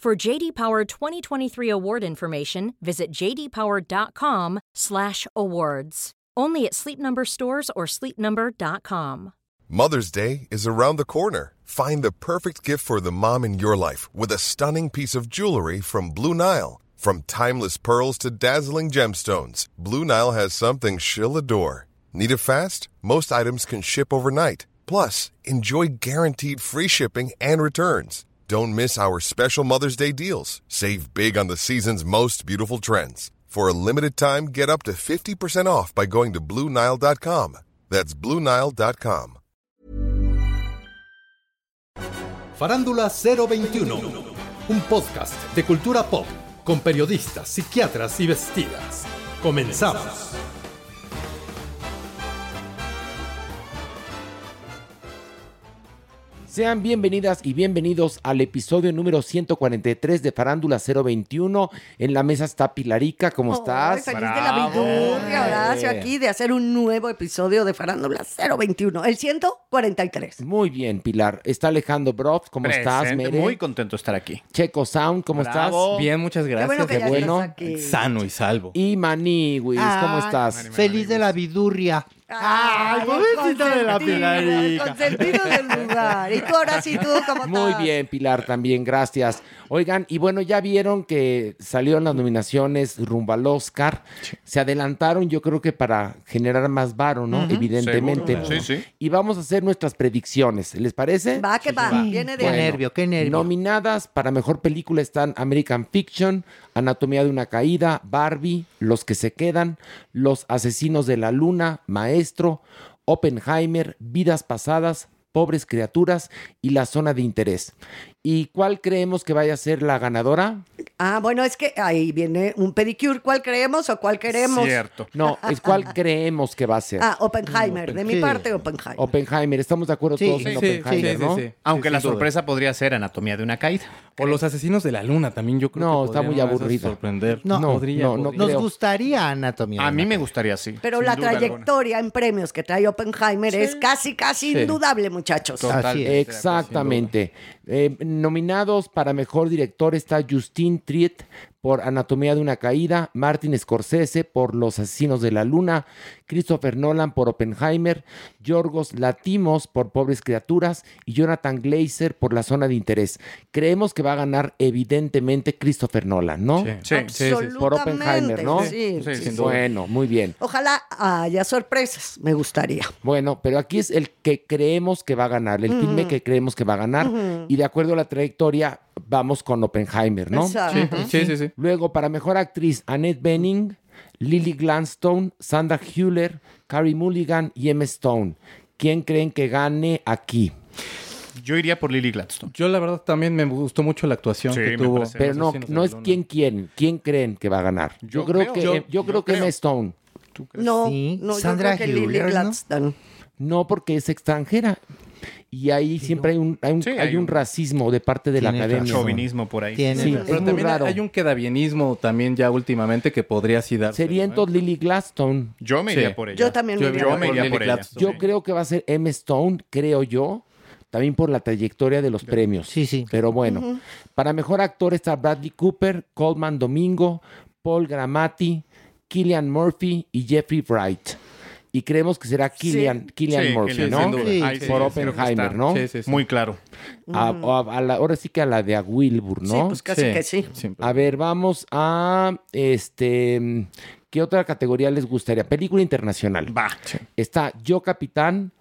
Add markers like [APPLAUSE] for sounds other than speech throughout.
For JD Power 2023 award information, visit jdpower.com/awards. Only at Sleep Number stores or sleepnumber.com. Mother's Day is around the corner. Find the perfect gift for the mom in your life with a stunning piece of jewelry from Blue Nile. From timeless pearls to dazzling gemstones, Blue Nile has something she'll adore. Need it fast? Most items can ship overnight. Plus, enjoy guaranteed free shipping and returns. Don't miss our special Mother's Day deals. Save big on the season's most beautiful trends. For a limited time, get up to 50% off by going to BlueNile.com. That's BlueNile.com. Farándula 021, un podcast de cultura pop con periodistas, psiquiatras y vestidas. Comenzamos. Sean bienvenidas y bienvenidos al episodio número 143 de Farándula 021. En la mesa está Pilarica, ¿cómo estás? Feliz de la vidurria, Horacio, aquí de hacer un nuevo episodio de Farándula 021, el 143. Muy bien, Pilar. Está Alejandro Broff, ¿cómo estás, Mere? Muy contento de estar aquí. Checo Sound, ¿cómo Bravo. Bien, muchas Qué gracias. bueno que qué ya bueno. estás aquí. Sano y salvo. estás? Y Maniwis, ¿cómo estás? Feliz de la vidurria. Ay, pobrecita de la Pilarica. Consentido del lugar. Y tú ahora sí, tú, ¿cómo Muy estás? bien, Pilar, también, gracias. Oigan, y bueno, ya vieron que salieron las nominaciones rumbo al Oscar. Se adelantaron, yo creo que para generar más varo, ¿no? Evidentemente. seguro. Sí, sí. Y vamos a hacer nuestras predicciones. ¿Les parece? Va que va, viene de Qué Bueno, nervio, qué nervio. Nominadas para mejor película están American Fiction, Anatomía de una caída, Barbie, Los que se quedan, Los asesinos de la luna, Maestro, Oppenheimer, Vidas pasadas, Pobres criaturas y La zona de interés. ¿Y cuál creemos que vaya a ser la ganadora? Ah, bueno, es que ahí viene un pedicure. ¿Cuál creemos o cuál queremos? Cierto. No, es cuál [LAUGHS] creemos que va a ser. Ah, Oppenheimer. De mi Sí. parte, Oppenheimer. Oppenheimer, estamos de acuerdo Sí, todos en sí, Oppenheimer, sí, ¿no? sí, sí. Aunque Sí, la sorpresa podría ser Anatomía de una caída. O los asesinos de la luna también, yo creo No, que está muy podrían a veces aburrida. sorprender. No, podría, no, no podría. Nos creo. gustaría anatomía. A mí me gustaría sí. Pero la alguna. trayectoria en premios que trae Oppenheimer es casi, casi Sí. indudable, muchachos. Total. Así es. Exactamente. Eh, nominados para mejor director está Justin Triet por Anatomía de una caída, Martin Scorsese por Los asesinos de la luna, Christopher Nolan por Oppenheimer, Yorgos Latimos por Pobres criaturas y Jonathan Glazer por La zona de interés. Creemos que va a ganar evidentemente Christopher Nolan, ¿no? Sí. Sí, sí, sí. Por Oppenheimer, ¿no? Sí, Sí. Bueno, muy bien. Ojalá haya sorpresas, me gustaría. Bueno, pero aquí es el que creemos que va a ganar, el filme que creemos que va a ganar. Y de acuerdo a la trayectoria, vamos con Oppenheimer, ¿no? Exacto. Sí, sí, sí. Luego, para mejor actriz, Annette Bening, Lily Gladstone, Sandra Hüller, Carrie Mulligan y Emma Stone. ¿Quién creen que gane aquí? Yo iría por Lily Gladstone. Yo la verdad también me gustó mucho la actuación Sí, que tuvo. Pero no, no es quién quién. ¿Quién creen que va a ganar? Yo, Yo creo, creo. que Yo- yo, yo creo que creo. Emma Stone. No, Sí, no, yo Sandra creo que Lily Hüller, ¿no? Gladstone. No, porque es extranjera. Y ahí siempre hay un, hay un, Sí, hay hay un un- racismo de parte de la academia. Chauvinismo por ahí. Tiene Sí. Pero es muy también raro. hay un quedabienismo también ya últimamente que podría así darse. Sería entonces Lily Gladstone. Yo me Sí. iría por ella. Yo también Yo me iría Yo iría me por- iría Lily por ella. Gladstone. Yo creo que va a ser Emma Stone, creo yo, también por la trayectoria de los premios. Sí, sí. Pero bueno, para mejor actor está Bradley Cooper, Coleman Domingo, Paul Gramati, Killian Murphy y Jeffrey Wright. Y creemos que será Killian, Killian Sí, Murphy, Killian, ¿no? sin duda. Sí, Ahí sí, Por Oppenheimer, ¿no? Sí, sí, sí. Muy claro. A- a- a la- ahora sí que a la de a Wilbur, ¿no? Sí, pues casi que sí. siempre. A ver, vamos a este. ¿Qué otra categoría les gustaría? Película internacional. Va. Está Yo Capitán,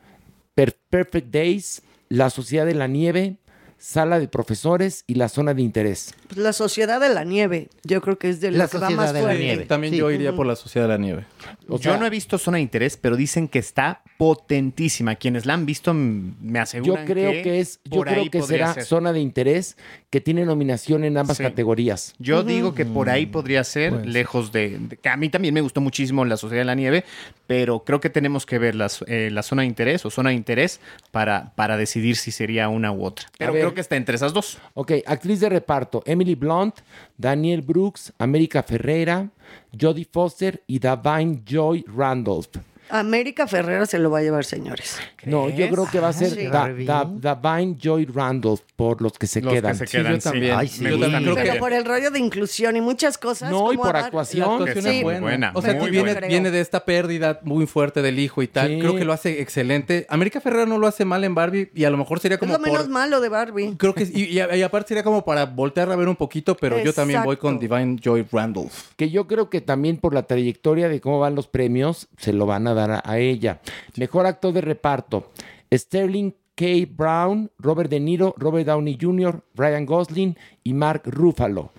Per- Perfect Days, La Sociedad de la Nieve, Sala de Profesores y La Zona de Interés. Pues la sociedad de la nieve, yo creo que es de lo La que va Sociedad más de la. Nieve. También Sí. yo iría por la Sociedad de la Nieve. O Yo no he visto Zona de Interés, pero dicen que está potentísima. Quienes la han visto mm, me Yo aseguran creo que, es, yo creo que será ser. Zona de Interés que tiene nominación en ambas Sí. categorías. Yo digo que por ahí podría ser, Pues. lejos de, de- que A mí también me gustó muchísimo La Sociedad de la Nieve, pero creo que tenemos que ver las, eh, la zona de interés o zona de interés para, para decidir si sería una u otra. Pero ver. creo que está entre esas dos. Ok, actriz de reparto: Emily Blunt, Daniel Brooks, América Ferreira, Jodie Foster y Davine Joy Randolph. América Ferrera se lo va a llevar, señores. No, yo creo que va a ser Sí. Da- Barbie. Da- Davine Joy Randolph por los que se Los que quedan. Sí, yo también. Ay, sí. Yo también creo Pero que por el rollo de inclusión y muchas cosas. No, y por dar- actuación. La actuación Sí. es buena. buena, O sea, muy que viene, buena. viene de esta pérdida muy fuerte del hijo y tal. Sí. Creo que lo hace excelente. América Ferrera no lo hace mal en Barbie y a lo mejor sería Es como lo menos por... malo de Barbie. Creo que y, y- y aparte sería como para voltear a ver un poquito, pero yo también voy con. Divine Joy Randolph. Que yo creo que también por la trayectoria de cómo van los premios, se lo van a dar a, ella. Mejor actor de reparto: Sterling K. Brown, Robert De Niro, Robert Downey Jr., Ryan Gosling y Mark Ruffalo.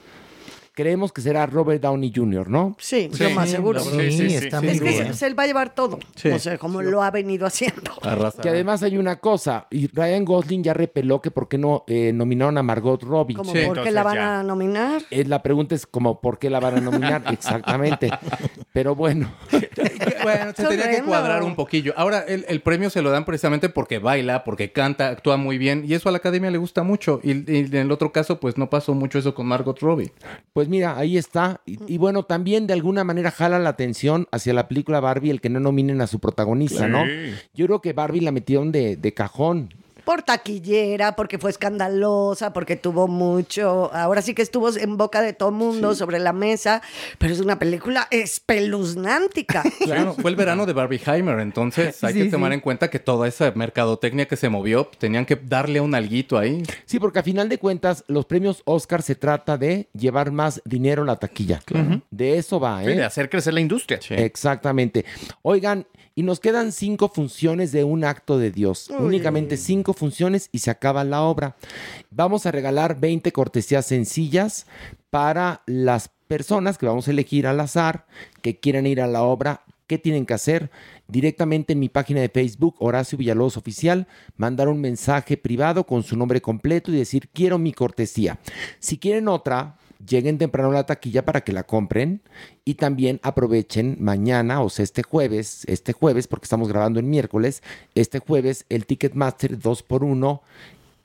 Creemos que será Robert Downey Jr., ¿no? Sí, lo más seguro. Sí, Sí, sí, sí, está sí. muy Es que se, se va a llevar todo. Sí. O sea, como lo ha venido haciendo. Arrasa. Que además hay una cosa, y Ryan Gosling ya repeló que por qué no eh, nominaron a Margot Robbie. Como Sí, por qué la van ya. a nominar. Eh, la pregunta es como por qué la van a nominar [LAUGHS] exactamente. Pero bueno, [LAUGHS] Bueno, se tenía que cuadrar un poquillo. Ahora, el, el premio se lo dan precisamente porque baila, porque canta, actúa muy bien. Y eso a la academia le gusta mucho. Y, y en el otro caso, pues no pasó mucho eso con Margot Robbie. Pues mira, ahí está. Y, y bueno, también de alguna manera jala la atención hacia la película Barbie el que no nominen a su protagonista, ¿no? Yo creo que Barbie la metieron de, de cajón. Por taquillera, porque fue escandalosa, porque tuvo mucho. Ahora sí que estuvo en boca de todo mundo sobre la mesa, pero es una película espeluznántica. [LAUGHS] Claro, fue el verano de Barbieheimer, entonces hay Sí, que tomar sí. en cuenta que toda esa mercadotecnia que se movió, tenían que darle un alguito ahí. Sí, porque a final de cuentas, los premios Oscar se trata de llevar más dinero a la taquilla. De eso va, Sí, ¿eh? de hacer crecer la industria. Exactamente. Oigan, y nos quedan cinco funciones de un acto de Dios. Únicamente cinco funciones y se acaba la obra. Vamos a regalar 20 cortesías sencillas para las personas que vamos a elegir al azar, que quieran ir a la obra. ¿Qué tienen que hacer? Directamente en mi página de Facebook, Horacio Villalobos Oficial, mandar un mensaje privado con su nombre completo y decir quiero mi cortesía. Si quieren otra, lleguen temprano a la taquilla para que la compren y también aprovechen mañana, o sea, este jueves, este jueves, porque estamos grabando el miércoles, este jueves el Ticketmaster 2x1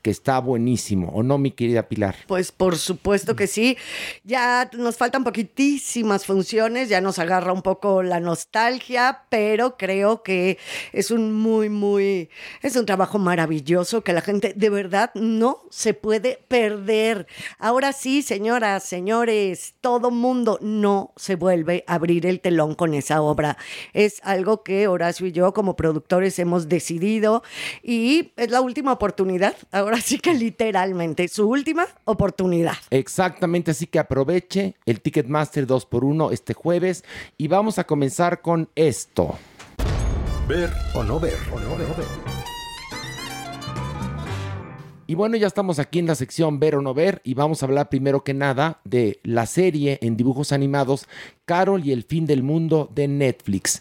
que está buenísimo, ¿o no, mi querida Pilar? Pues por supuesto que sí. Ya nos faltan poquitísimas funciones, ya nos agarra un poco la nostalgia, pero creo que es un muy, muy, es un trabajo maravilloso que la gente de verdad no se puede perder. Ahora sí, señoras, señores, todo mundo no se vuelve a abrir el telón con esa obra. Es algo que Horacio y yo como productores hemos decidido y es la última oportunidad. Ahora sí que literalmente, su última oportunidad. Exactamente, así que aproveche el Ticketmaster 2x1 este jueves y vamos a comenzar con esto. Ver o no ver. O no ver. Y bueno, ya estamos aquí en la sección Ver o no ver y vamos a hablar primero que nada de la serie en dibujos animados Carol y el fin del mundo de Netflix.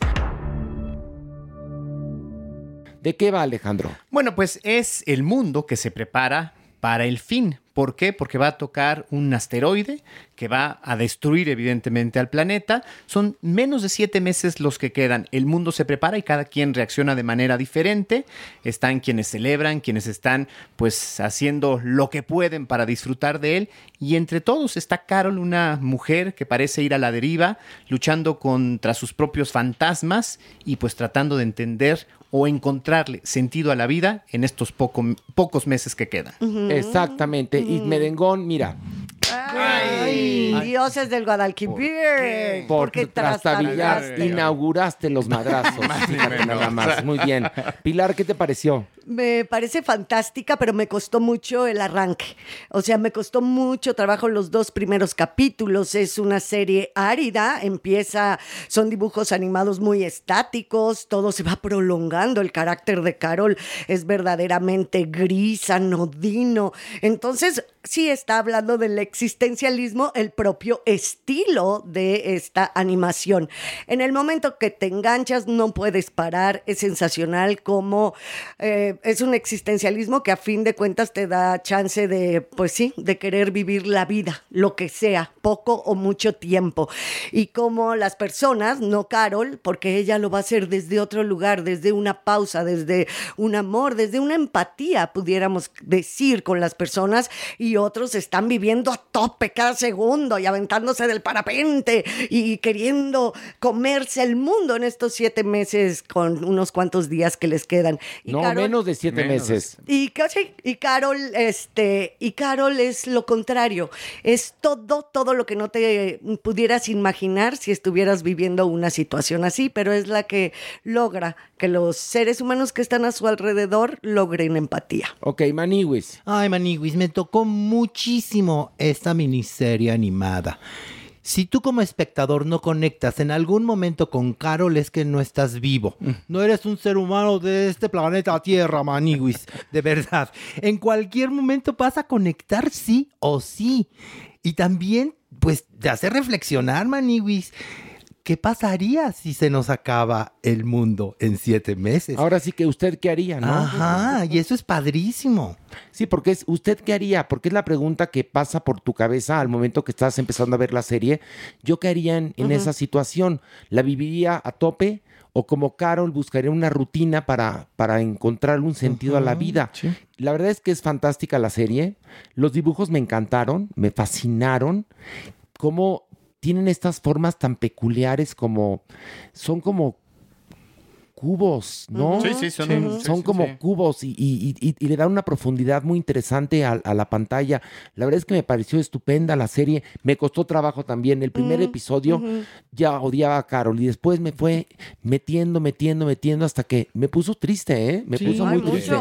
¿De qué va Alejandro? Bueno, pues es el mundo que se prepara para el fin. ¿Por qué? Porque va a tocar un asteroide que va a destruir evidentemente al planeta. Son menos de siete meses los que quedan. El mundo se prepara y cada quien reacciona de manera diferente. Están quienes celebran, quienes están pues haciendo lo que pueden para disfrutar de él. Y entre todos está Carol, una mujer que parece ir a la deriva, luchando contra sus propios fantasmas y pues tratando de entender o encontrarle sentido a la vida en estos poco- pocos meses que quedan. Exactamente. Y Merengón, mira, Ay, dioses del Guadalquivir. Porque trastabillaste, inauguraste los madrazos. [LAUGHS] Fíjate nada más. Muy bien. Pilar, ¿qué te pareció? Me parece fantástica, pero me costó mucho el arranque. O sea, me costó mucho trabajo los dos primeros capítulos. Es una serie árida, empieza, son dibujos animados muy estáticos, todo se va prolongando. El carácter de Carol es verdaderamente gris, anodino. Entonces, sí está hablando del existencialismo, el propio estilo de esta animación. En el momento que te enganchas, no puedes parar. Es sensacional como eh, es un existencialismo que a fin de cuentas te da chance de, pues sí, de querer vivir la vida, lo que sea, poco o mucho tiempo. Y como las personas, no Carol, porque ella lo va a hacer desde otro lugar, desde una pausa, desde un amor, desde una empatía, pudiéramos decir, con las personas, y otros están viviendo a tope cada segundo y aventándose del parapente y queriendo comerse el mundo en estos siete meses con unos cuantos días que les quedan. Y No, Carol- menos de siete Menos de meses. y, Carol, este, y Carol es lo contrario. Es todo, todo lo que no te pudieras imaginar si estuvieras viviendo una situación así, pero es la que logra que los seres humanos que están a su alrededor logren empatía. Ok, Maniwis. Ay, Maniguis, me tocó muchísimo esta miniserie animada. Si tú como espectador no conectas en algún momento con Carol es que no estás vivo. No eres un ser humano de este planeta Tierra, Maniguis. De verdad. En cualquier momento vas a conectar sí o sí. Y también, pues, te hace reflexionar, Maniguis. ¿Qué pasaría si se nos acaba el mundo en siete meses? Ahora sí que usted qué haría, ¿no? Ajá, y eso es padrísimo. Sí, porque es usted qué haría, porque es la pregunta que pasa por tu cabeza al momento que estás empezando a ver la serie. Yo qué haría en, en esa situación, la viviría a tope o como Carol buscaría una rutina para, para encontrar un sentido a la vida. La verdad es que es fantástica la serie. Los dibujos me encantaron, me fascinaron. Cómo tienen estas formas tan peculiares como son como cubos, ¿no? Sí, sí, son- son, sí, son sí, como sí. cubos y, y- y- y le dan una profundidad muy interesante a, a la pantalla. La verdad es que me pareció estupenda la serie. Me costó trabajo también. El primer episodio ya odiaba a Carol y después me fue metiendo, metiendo, metiendo hasta que me puso triste, ¿eh? Me Sí, puso muy triste.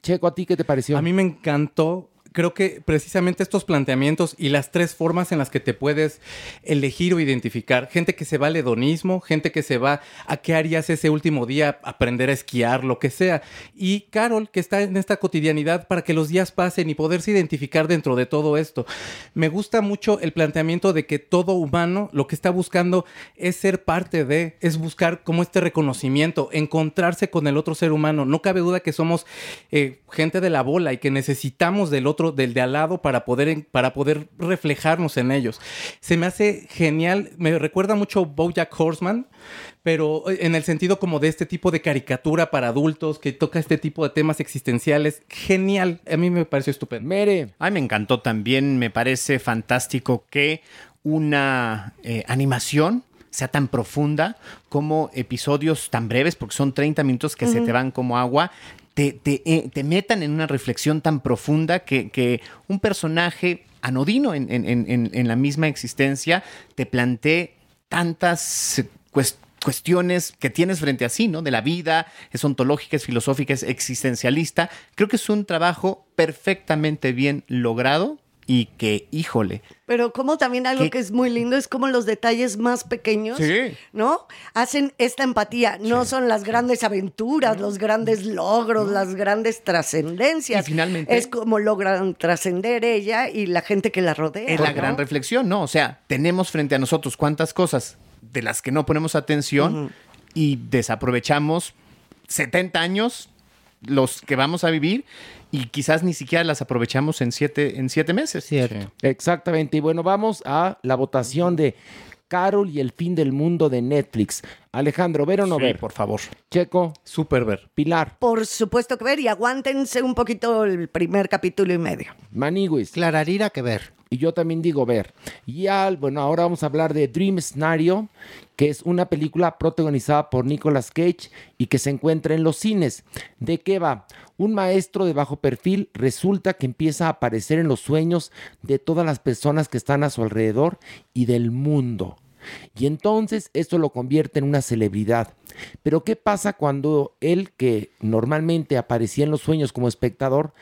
Checo, ¿a ti qué te pareció? A mí me encantó. Creo que precisamente estos planteamientos y las tres formas en las que te puedes elegir o identificar. Gente que se va al hedonismo, gente que se va a qué harías ese último día, aprender a esquiar, lo que sea. Y Carol, que está en esta cotidianidad para que los días pasen y poderse identificar dentro de todo esto. Me gusta mucho el planteamiento de que todo humano lo que está buscando es ser parte de, es buscar como este reconocimiento, encontrarse con el otro ser humano. No cabe duda que somos eh, gente de la bola y que necesitamos del otro, del de al lado para poder, para poder reflejarnos en ellos. Se me hace genial, me recuerda mucho Bojack Horseman, pero eh, en el sentido como de este tipo de caricatura para adultos que toca este tipo de temas existenciales. Genial, a mí me pareció estupendo. Mere, A mí me encantó también, me parece fantástico que una eh, animación sea tan profunda como episodios tan breves, porque son 30 minutos que se te van como agua, te, te, eh, te metan en una reflexión tan profunda que, que un personaje anodino en, en- en- la misma existencia te plantee tantas eh, cues- cuestiones que tienes frente a sí, ¿no? De la vida, es ontológica, es filosófica, es existencialista. Creo que es un trabajo perfectamente bien logrado y que, híjole, Pero como también algo que es muy lindo es como los detalles más pequeños, Sí. ¿no? Hacen esta empatía. No son las grandes aventuras, los grandes logros, las grandes trascendencias. Y finalmente- Es como logran trascender ella y la gente que la rodea. es la ¿no? gran reflexión, ¿no? O sea, tenemos frente a nosotros cuántas cosas de las que no ponemos atención y desaprovechamos 70 años los que vamos a vivir y quizás ni siquiera las aprovechamos en siete, en siete meses. Cierto. Exactamente. Y bueno, vamos a la votación de Carol y el fin del mundo de Netflix. Alejandro, ¿ver o no Sí, ver? por favor. Checo, Super ver. Pilar, Por supuesto que ver y aguántense un poquito el primer capítulo y medio. Maniguis. Clararira que ver. Y yo también digo ver. Y al, bueno, ahora vamos a hablar de Dream Scenario, que es una película protagonizada por Nicolas Cage y que se encuentra en los cines. ¿De qué va? Un maestro de bajo perfil resulta que empieza a aparecer en los sueños de todas las personas que están a su alrededor y del mundo. Y entonces esto lo convierte en una celebridad. Pero ¿qué pasa cuando él, que normalmente aparecía en los sueños como espectador,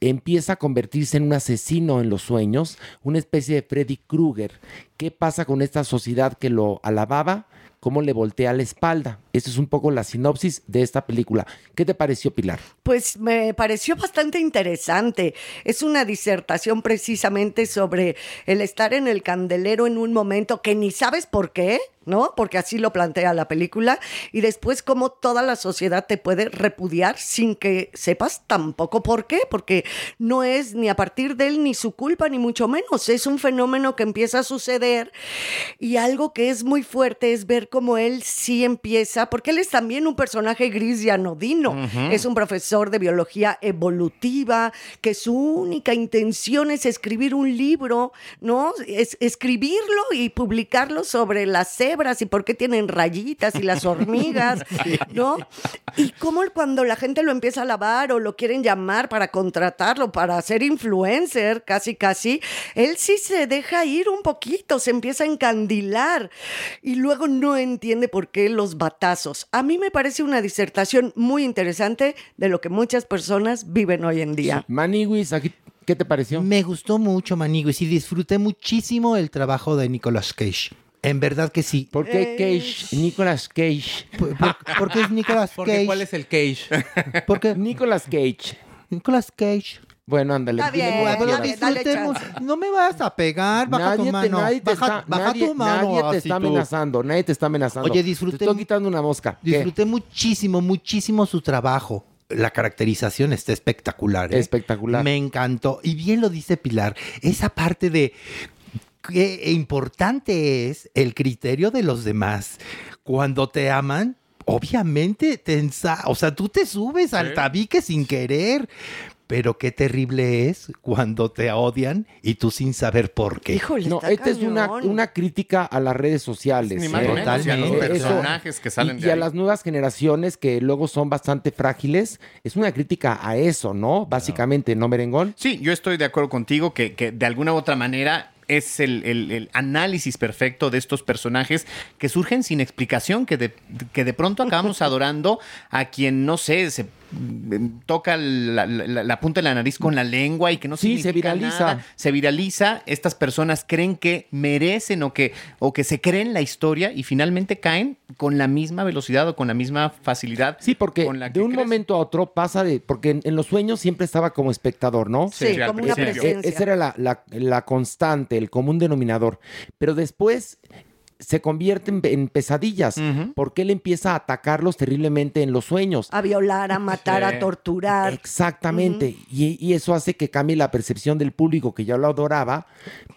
empieza a convertirse en un asesino en los sueños, una especie de Freddy Krueger? ¿Qué pasa con esta sociedad que lo alababa? ¿Cómo le voltea la espalda? Esa es un poco la sinopsis de esta película. ¿Qué te pareció, Pilar? Pues me pareció bastante interesante. Es una disertación precisamente sobre el estar en el candelero en un momento que ni sabes por qué, ¿no? Porque así lo plantea la película. Y después cómo toda la sociedad te puede repudiar sin que sepas tampoco por qué, porque no es ni a partir de él ni su culpa, ni mucho menos. Es un fenómeno que empieza a suceder y algo que es muy fuerte es ver cómo él sí empieza, porque él es también un personaje gris y anodino. Es un profesor de biología evolutiva, que su única intención es escribir un libro, ¿no? Es escribirlo y publicarlo sobre las cebras y por qué tienen rayitas y las hormigas, [LAUGHS] ¿no? Y cómo cuando la gente lo empieza a lavar o lo quieren llamar para contratarlo, para ser influencer, casi, casi, él sí se deja ir un poquito, se empieza a encandilar y luego no entiende por qué los batazos. A mí me parece una disertación muy interesante de lo que muchas personas viven hoy en día. Maniguis, aquí, ¿qué te pareció? Me gustó mucho Maniguis y disfruté muchísimo el trabajo de Nicolas Cage. En verdad que sí. ¿Por qué Cage? Nicolas Cage. Por- por- porque es Nicolas [LAUGHS] Cage. ¿cuál es el cage? Porque Nicolas Cage. Nicolas Cage. Bueno, ándale. Está bien, está Pero disfrutemos. No me vas a pegar. Baja nadie tu te, mano. nadie te baja está, baja nadie, tu mano. nadie te está tú. amenazando, nadie te está amenazando. Oye, disfruté Te estoy quitando una mosca. ¿Qué? Disfruté muchísimo, muchísimo su trabajo. La caracterización está espectacular. ¿eh? Espectacular. Me encantó. Y bien lo dice Pilar, esa parte de qué importante es el criterio de los demás. Cuando te aman, obviamente te ensa- o sea, tú te subes al tabique sin querer. Pero qué terrible es cuando te odian y tú sin saber por qué. Híjole, No, esta es una, una crítica a las redes sociales. Ni más ¿eh? ni menos, y a los personajes que salen y, de y a ahí. las nuevas generaciones que luego son bastante frágiles. Es una crítica a eso, ¿no? Básicamente, ¿no, Merengón? Sí, yo estoy de acuerdo contigo que, que de alguna u otra manera es el, el- el análisis perfecto de estos personajes que surgen sin explicación, que de, que de pronto acabamos [LAUGHS] adorando a quien, no sé, se toca la, la- la punta de la nariz con la lengua y que no Sí, se viraliza. nada. Se viraliza, estas personas creen que merecen o que, o que se creen la historia y finalmente caen con la misma velocidad o con la misma facilidad. Sí, porque con la de que un momento a otro pasa de. Porque en, en los sueños siempre estaba como espectador, ¿no? Sí, como una presencia. Esa era la, la- la constante, el común denominador. Pero después se convierte en, en pesadillas, porque él empieza a atacarlos terriblemente en los sueños. A violar, a matar, Sí. a torturar. Exactamente. y, y eso hace que cambie la percepción del público que ya lo adoraba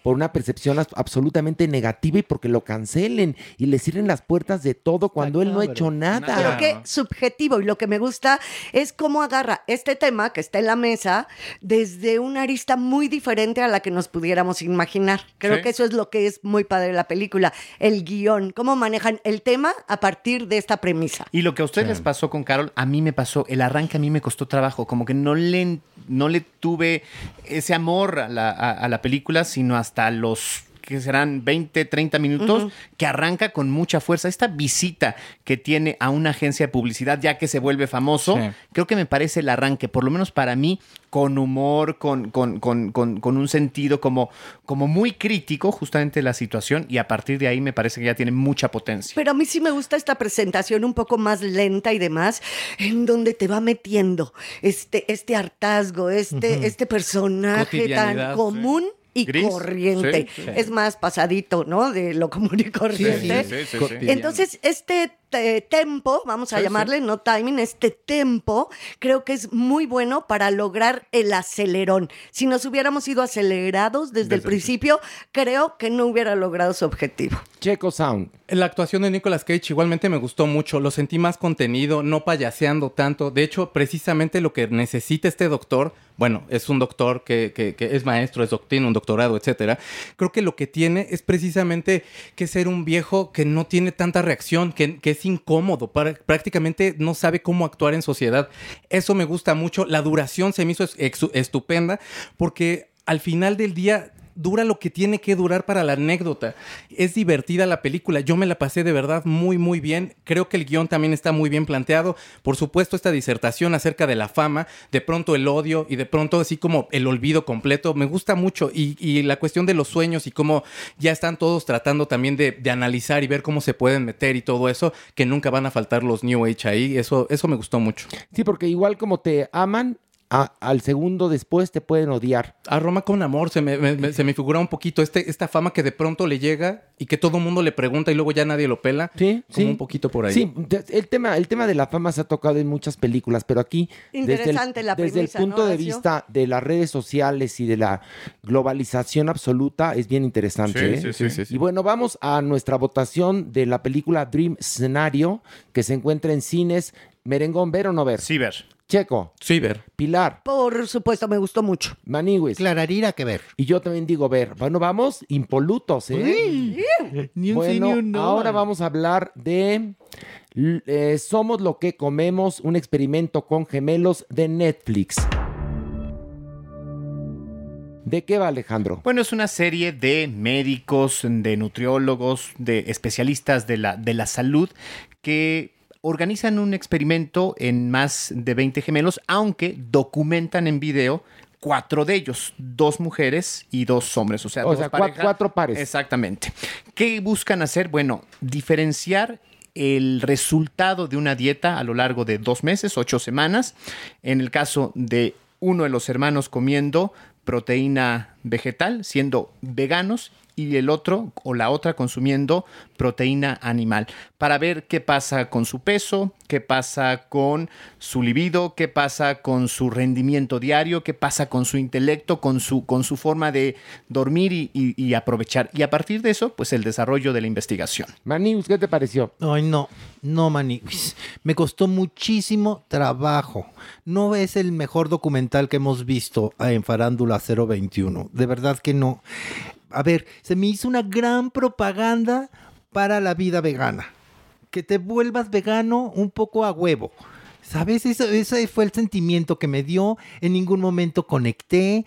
por una percepción as- absolutamente negativa y porque lo cancelen y le cierren las puertas de todo cuando él no ha hecho nada. Pero qué subjetivo. Y lo que me gusta es cómo agarra este tema que está en la mesa desde una arista muy diferente a la que nos pudiéramos imaginar. Creo Sí. que eso es lo que es muy padre de la película. El guion, cómo manejan el tema a partir de esta premisa. Y lo que a ustedes les pasó con Carol, a mí me pasó, el arranque a mí me costó trabajo, como que no le, no le tuve ese amor a la, a- a la película, sino hasta los que serán 20, 30 minutos, que arranca con mucha fuerza. Esta visita que tiene a una agencia de publicidad, ya que se vuelve famoso, Sí. creo que me parece el arranque, por lo menos para mí, con humor, con, con, con, con, con un sentido como, como muy crítico justamente de la situación, y a partir de ahí me parece que ya tiene mucha potencia. Pero a mí sí me gusta esta presentación un poco más lenta y demás, en donde te va metiendo este, este hartazgo, este, este personaje tan sí. Y Gris, corriente. sí, sí. Es más pasadito, ¿no? De lo común y corriente. sí, sí, sí. Cotidiano. Entonces, este te- tempo, vamos a Sí, llamarle, no timing, este tempo, creo que es muy bueno para lograr el acelerón. Si nos hubiéramos ido acelerados desde, el principio, creo que no hubiera logrado su objetivo. Checo Sound. La actuación de Nicolas Cage igualmente me gustó mucho, lo sentí más contenido, no payaseando tanto. De hecho, precisamente lo que necesita este doctor, bueno, es un doctor que, que- que es maestro, es doc- tiene un doctorado, etcétera. Creo que lo que tiene es precisamente que ser un viejo que no tiene tanta reacción, que, que es incómodo, prácticamente no sabe cómo actuar en sociedad. Eso me gusta mucho. La duración se me hizo estupenda porque al final del día dura lo que tiene que durar para la anécdota. Es divertida la película. Yo me la pasé de verdad muy, muy bien. Creo que el guion también está muy bien planteado. Por supuesto, esta disertación acerca de la fama, de pronto el odio y de pronto así como el olvido completo. Me gusta mucho. Y, y la cuestión de los sueños y cómo ya están todos tratando también de, de analizar y ver cómo se pueden meter y todo eso, que nunca van a faltar los New Age ahí. Eso, eso me gustó mucho. Sí, porque igual como te aman, a- al segundo después te pueden odiar. A Roma con amor se me, me- me- se me figura un poquito este, esta fama que de pronto le llega y que todo el mundo le pregunta y luego ya nadie lo pela. Sí, Como sí. un poquito por ahí. Sí, el tema, el tema de la fama se ha tocado en muchas películas, pero aquí desde el, Interesante la desde el premisa, punto ¿no, de vista de las redes sociales y de la globalización absoluta es bien interesante. Sí, ¿eh? sí, sí, sí, sí. Y bueno, vamos a nuestra votación de la película Dream Scenario que se encuentra en cines. Merengón, ¿ver o no ver? Sí, ver. Checo, Sí, ver. Pilar, Por supuesto, me gustó mucho. Maniwis. Clararira que ver. Y yo también digo ver. Bueno, vamos impolutos, ¿eh? Ni un sí, Bueno, ni un no. ahora vamos a hablar de eh, Somos lo que comemos, un experimento con gemelos de Netflix. ¿De qué va Alejandro? Bueno, es una serie de médicos, de nutriólogos, de especialistas de la, de la salud que organizan un experimento en más de 20 gemelos, aunque documentan en video cuatro de ellos, dos mujeres y dos hombres, o sea, O dos sea, cuatro pares. Exactamente. ¿Qué buscan hacer? Bueno, diferenciar el resultado de una dieta a lo largo de dos meses, ocho semanas. En el caso de uno de los hermanos comiendo proteína vegetal, siendo veganos, y el otro o la otra consumiendo proteína animal, para ver qué pasa con su peso, qué pasa con su libido, qué pasa con su rendimiento diario, qué pasa con su intelecto, con su, con su forma de dormir y, y- y aprovechar. Y a partir de eso, pues el desarrollo de la investigación. Manius, ¿qué te pareció? Ay, no, no, Mani. Me costó muchísimo trabajo. No es el mejor documental que hemos visto en Farándula 021. De verdad que no. A ver, se me hizo una gran propaganda para la vida vegana. Que te vuelvas vegano un poco a huevo. ¿Sabes? Eso, ese fue el sentimiento que me dio. En ningún momento conecté.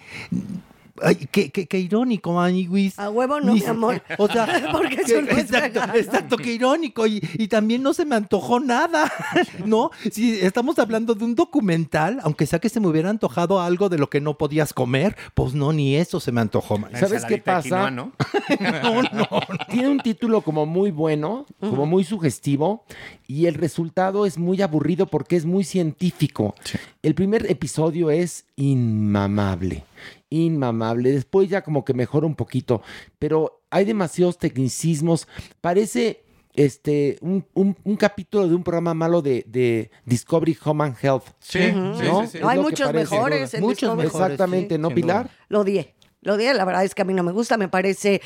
Ay, qué, qué- qué irónico, Maniwis. A huevo no, Ni mi si- amor. [LAUGHS] O sea, [LAUGHS] Porque eso no es exacto, vegano. exacto, qué irónico. Y, y también no se me antojó nada, [LAUGHS] ¿no? Si estamos hablando de un documental, aunque sea que se me hubiera antojado algo de lo que no podías comer, pues no, ni eso se me antojó. man. ¿Sabes qué pasa? quinoa, ¿no? No, no, Tiene un título como muy bueno, como muy sugestivo, y el resultado es muy aburrido porque es muy científico. El primer episodio es inmamable, inmamable. Después ya como que mejora un poquito, pero hay demasiados tecnicismos. Parece este un, un- un capítulo de un programa malo de, de Discovery Home and Health. Sí, ¿no? sí, sí, Hay muchos parece. mejores en Muchos Discovery. mejores. Exactamente, ¿no. Pilar? Lo odié. Lo odié, la verdad es que a mí no me gusta, me parece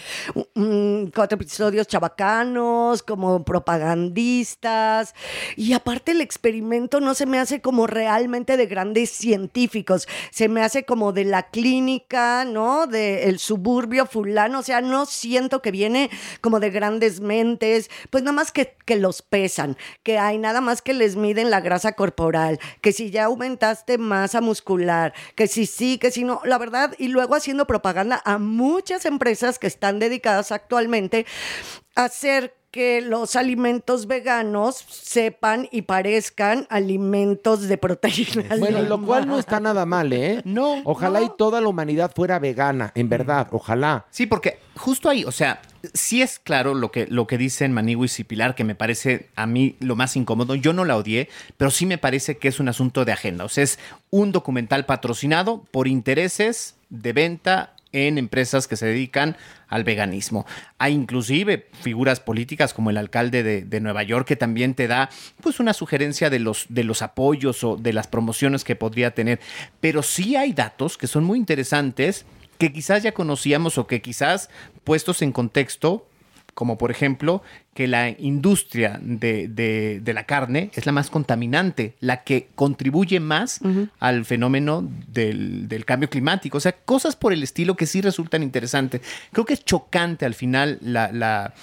mm, cuatro episodios chabacanos, como propagandistas, y aparte el experimento no se me hace como realmente de grandes científicos, se me hace como de la clínica, ¿no? Del suburbio fulano, o sea, no siento que viene como de grandes mentes, pues nada más que, que los pesan, que hay nada más que les miden la grasa corporal, que si ya aumentaste masa muscular, que si sí, que si no, la verdad, y luego haciendo propaganda a muchas empresas que están dedicadas actualmente hacer que los alimentos veganos sepan y parezcan alimentos de proteína. Bueno, lo cual no está nada mal, ¿eh? No, Ojalá no. y toda la humanidad fuera vegana, en verdad, ojalá. Sí, porque justo ahí, o sea, sí es claro lo que, lo que dicen Maniwis y Pilar, que me parece a mí lo más incómodo. Yo no la odié, pero sí me parece que es un asunto de agenda. O sea, es un documental patrocinado por intereses de venta en empresas que se dedican al veganismo. Hay inclusive figuras políticas como el alcalde de, Nueva York que también te da pues una sugerencia de los, de los apoyos o de las promociones que podría tener. Pero sí hay datos que son muy interesantes que quizás ya conocíamos o que quizás puestos en contexto como por ejemplo que la industria de, de- de la carne es la más contaminante, la que contribuye más al fenómeno del, del cambio climático. O sea, cosas por el estilo que sí resultan interesantes. Creo que es chocante al final la, la,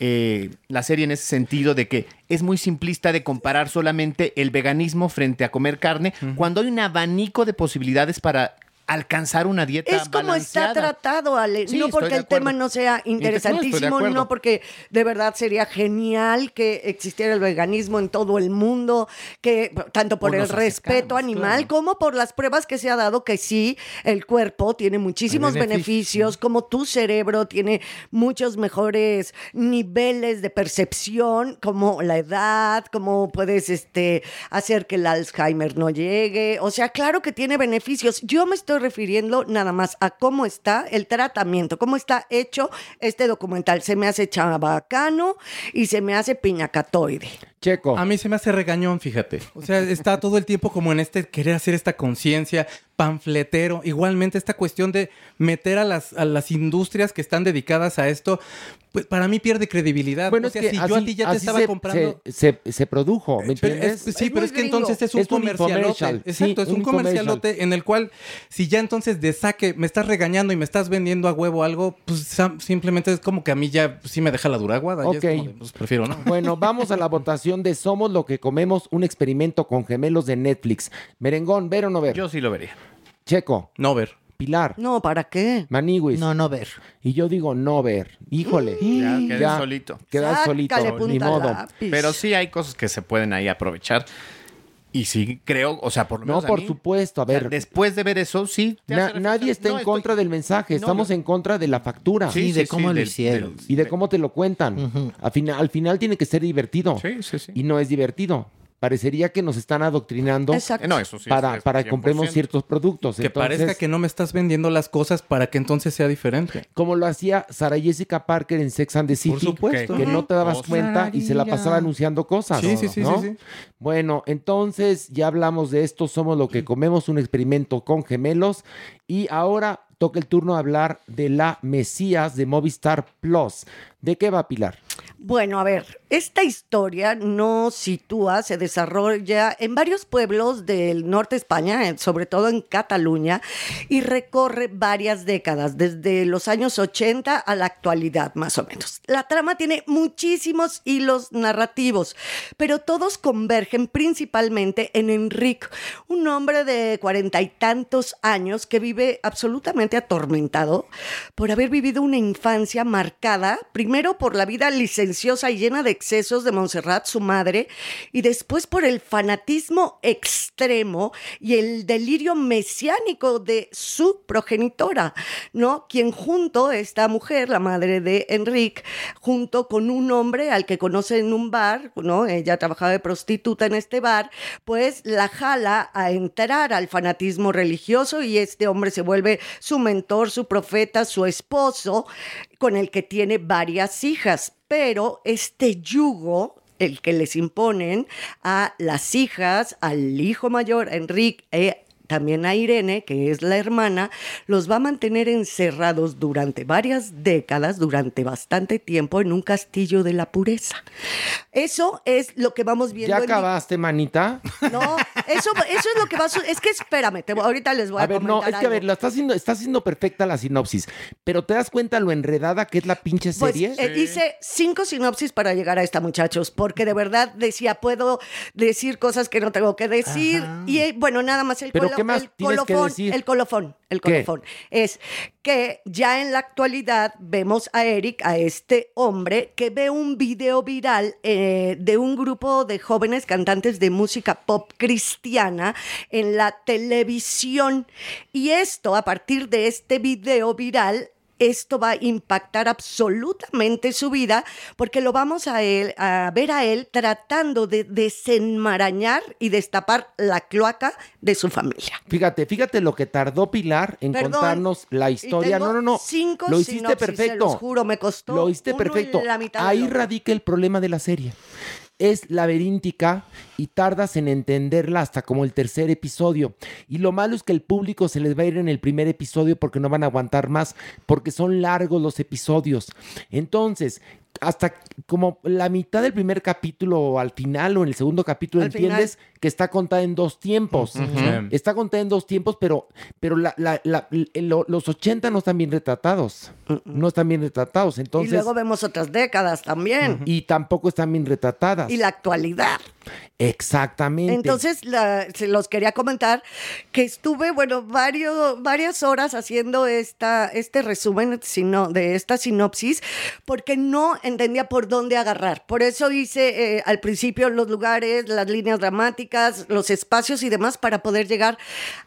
eh, la serie en ese sentido de que es muy simplista de comparar solamente el veganismo frente a comer carne, cuando hay un abanico de posibilidades para alcanzar una dieta Es como está tratado, Ale. Sí, no porque el tema no sea interesantísimo, no porque de verdad sería genial que existiera el veganismo en todo el mundo, que tanto por el respeto animal claro. como por las pruebas que se ha dado que sí, el cuerpo tiene muchísimos beneficios, beneficios, como tu cerebro tiene muchos mejores niveles de percepción, como la edad, como puedes este, hacer que el Alzheimer no llegue. O sea, claro que tiene beneficios. Yo me estoy refiriendo nada más a cómo está el tratamiento, cómo está hecho este documental. Se me hace chabacano y se me hace piñacatoide. Checo. A mí se me hace regañón, fíjate. O sea, está todo el tiempo como en este querer hacer esta conciencia panfletero. Igualmente esta cuestión de meter a las, a las industrias que están dedicadas a esto, pues para mí pierde credibilidad. Bueno, o sea, es que si yo a ti ya te estaba se- comprando... Se, se- se produjo, ¿me Pero entiendes? es- sí, Es pero es que gringo. entonces es un Es un comercialote. infomercial, Exacto, sí, es un un comercialote en el cual si ya entonces de saque me estás regañando y me estás vendiendo a huevo algo, pues simplemente es como que a mí ya pues, sí me deja la duraguada. Ok. como de, pues prefiero no. Bueno, vamos a la [LAUGHS] votación de Somos lo que comemos, un experimento con gemelos de Netflix. Merengón, ¿ver o no ver? Yo sí lo vería. Checo, No ver. Pilar, No, ¿para qué? Maniwis. No, no ver. Y yo digo no ver. Híjole. Ya quedé solito. Quedas solito, punta ni modo. lápiz. Pero sí hay cosas que se pueden ahí aprovechar. Y sí, creo, o sea, por lo No, menos. a por mí, supuesto, a o sea, ver. después de ver eso, sí. Na- nadie está No, en estoy- contra del mensaje, No, estamos yo- en contra de la factura. Sí, de cómo lo hicieron. Y de cómo te lo cuentan. al, final, al final tiene que ser divertido. Sí, sí, sí. Y no es divertido. Parecería que nos están adoctrinando Exacto. No, eso sí. para, es- es para que compremos 100%. ciertos productos. Que Entonces, parezca que no me estás vendiendo las cosas para que entonces sea diferente. Como lo hacía Sara Jessica Parker en Sex and the City. Por supuesto. Que no te dabas cuenta y se la pasaba anunciando cosas. Sí, sí, sí, ¿no? sí, sí. Bueno, entonces ya hablamos de esto. Somos lo que comemos, un experimento con gemelos. Y ahora toca el turno de hablar de la Mesías de Movistar Plus. ¿De qué va Pilar? Bueno, a ver, esta historia nos sitúa, se desarrolla en varios pueblos del norte de España, eh, sobre todo en Cataluña, y recorre varias décadas, desde los años 80 a la actualidad, más o menos. La trama tiene muchísimos hilos narrativos, pero todos convergen principalmente en Enrique, un hombre de cuarenta y tantos años que vive absolutamente atormentado por haber vivido una infancia marcada, primero por la vida y llena de excesos de Montserrat, su madre, y después por el fanatismo extremo y el delirio mesiánico de su progenitora, ¿no? Quien junto esta mujer, la madre de Enrique, junto con un hombre al que conoce en un bar, ¿no? Ella trabajaba de prostituta en este bar, pues la jala a entrar al fanatismo religioso y este hombre se vuelve su mentor, su profeta, su esposo, con el que tiene varias hijas. Pero este yugo el que les imponen a las hijas, al hijo mayor, a Enrique, eh, también a Irene, que es la hermana, los va a mantener encerrados durante varias décadas, durante bastante tiempo, en un castillo de la pureza. Eso es lo que vamos viendo. ¿Ya en- acabaste, manita? No, eso, eso es lo que va a su- Es que espérame, te voy- ahorita les voy a, A ver, no, es que a ver, lo está haciendo, está haciendo perfecta la sinopsis. Pero ¿te das cuenta lo enredada que es la pinche Pues serie? eh, hice cinco sinopsis para llegar a esta, muchachos, porque de verdad decía, puedo decir cosas que no tengo que decir. Y eh, bueno, nada más el, ¿Pero colo- qué más el tienes que colofón, decir? el colofón, el ¿Qué? colofón. Es que ya en la actualidad vemos a Eric, a este hombre, que ve un video viral eh, de un grupo de jóvenes cantantes de música pop cristiana en la televisión. Y esto, a partir de este video viral, esto va a impactar absolutamente su vida porque lo vamos a, él, a ver a él tratando de desenmarañar y destapar la cloaca de su familia. Fíjate, fíjate lo que tardó Pilar en Perdón, contarnos la historia. No, no, no. cinco Lo hiciste perfecto. se los juro, me costó Lo hiciste perfecto. la mitad Ahí radica el problema de la serie. Es laberíntica y tardas en entenderla hasta como el tercer episodio. Y lo malo es que el público se les va a ir en el primer episodio porque no van a aguantar más, porque son largos los episodios. Entonces, hasta como la mitad del primer capítulo o al final o en el segundo capítulo Al entiendes que está contada en dos tiempos. Está contada en dos tiempos, pero, pero la- la- la- lo- los 80 no están bien retratados. No están bien retratados. Entonces, y luego vemos otras décadas también. y tampoco están bien retratadas. Y la actualidad. Exactamente. Entonces, la- se los quería comentar que estuve, bueno, varios, varias horas haciendo esta, este resumen sino, de esta sinopsis porque no entendía por dónde agarrar. Por eso hice eh, al principio los lugares, las líneas dramáticas, los espacios y demás para poder llegar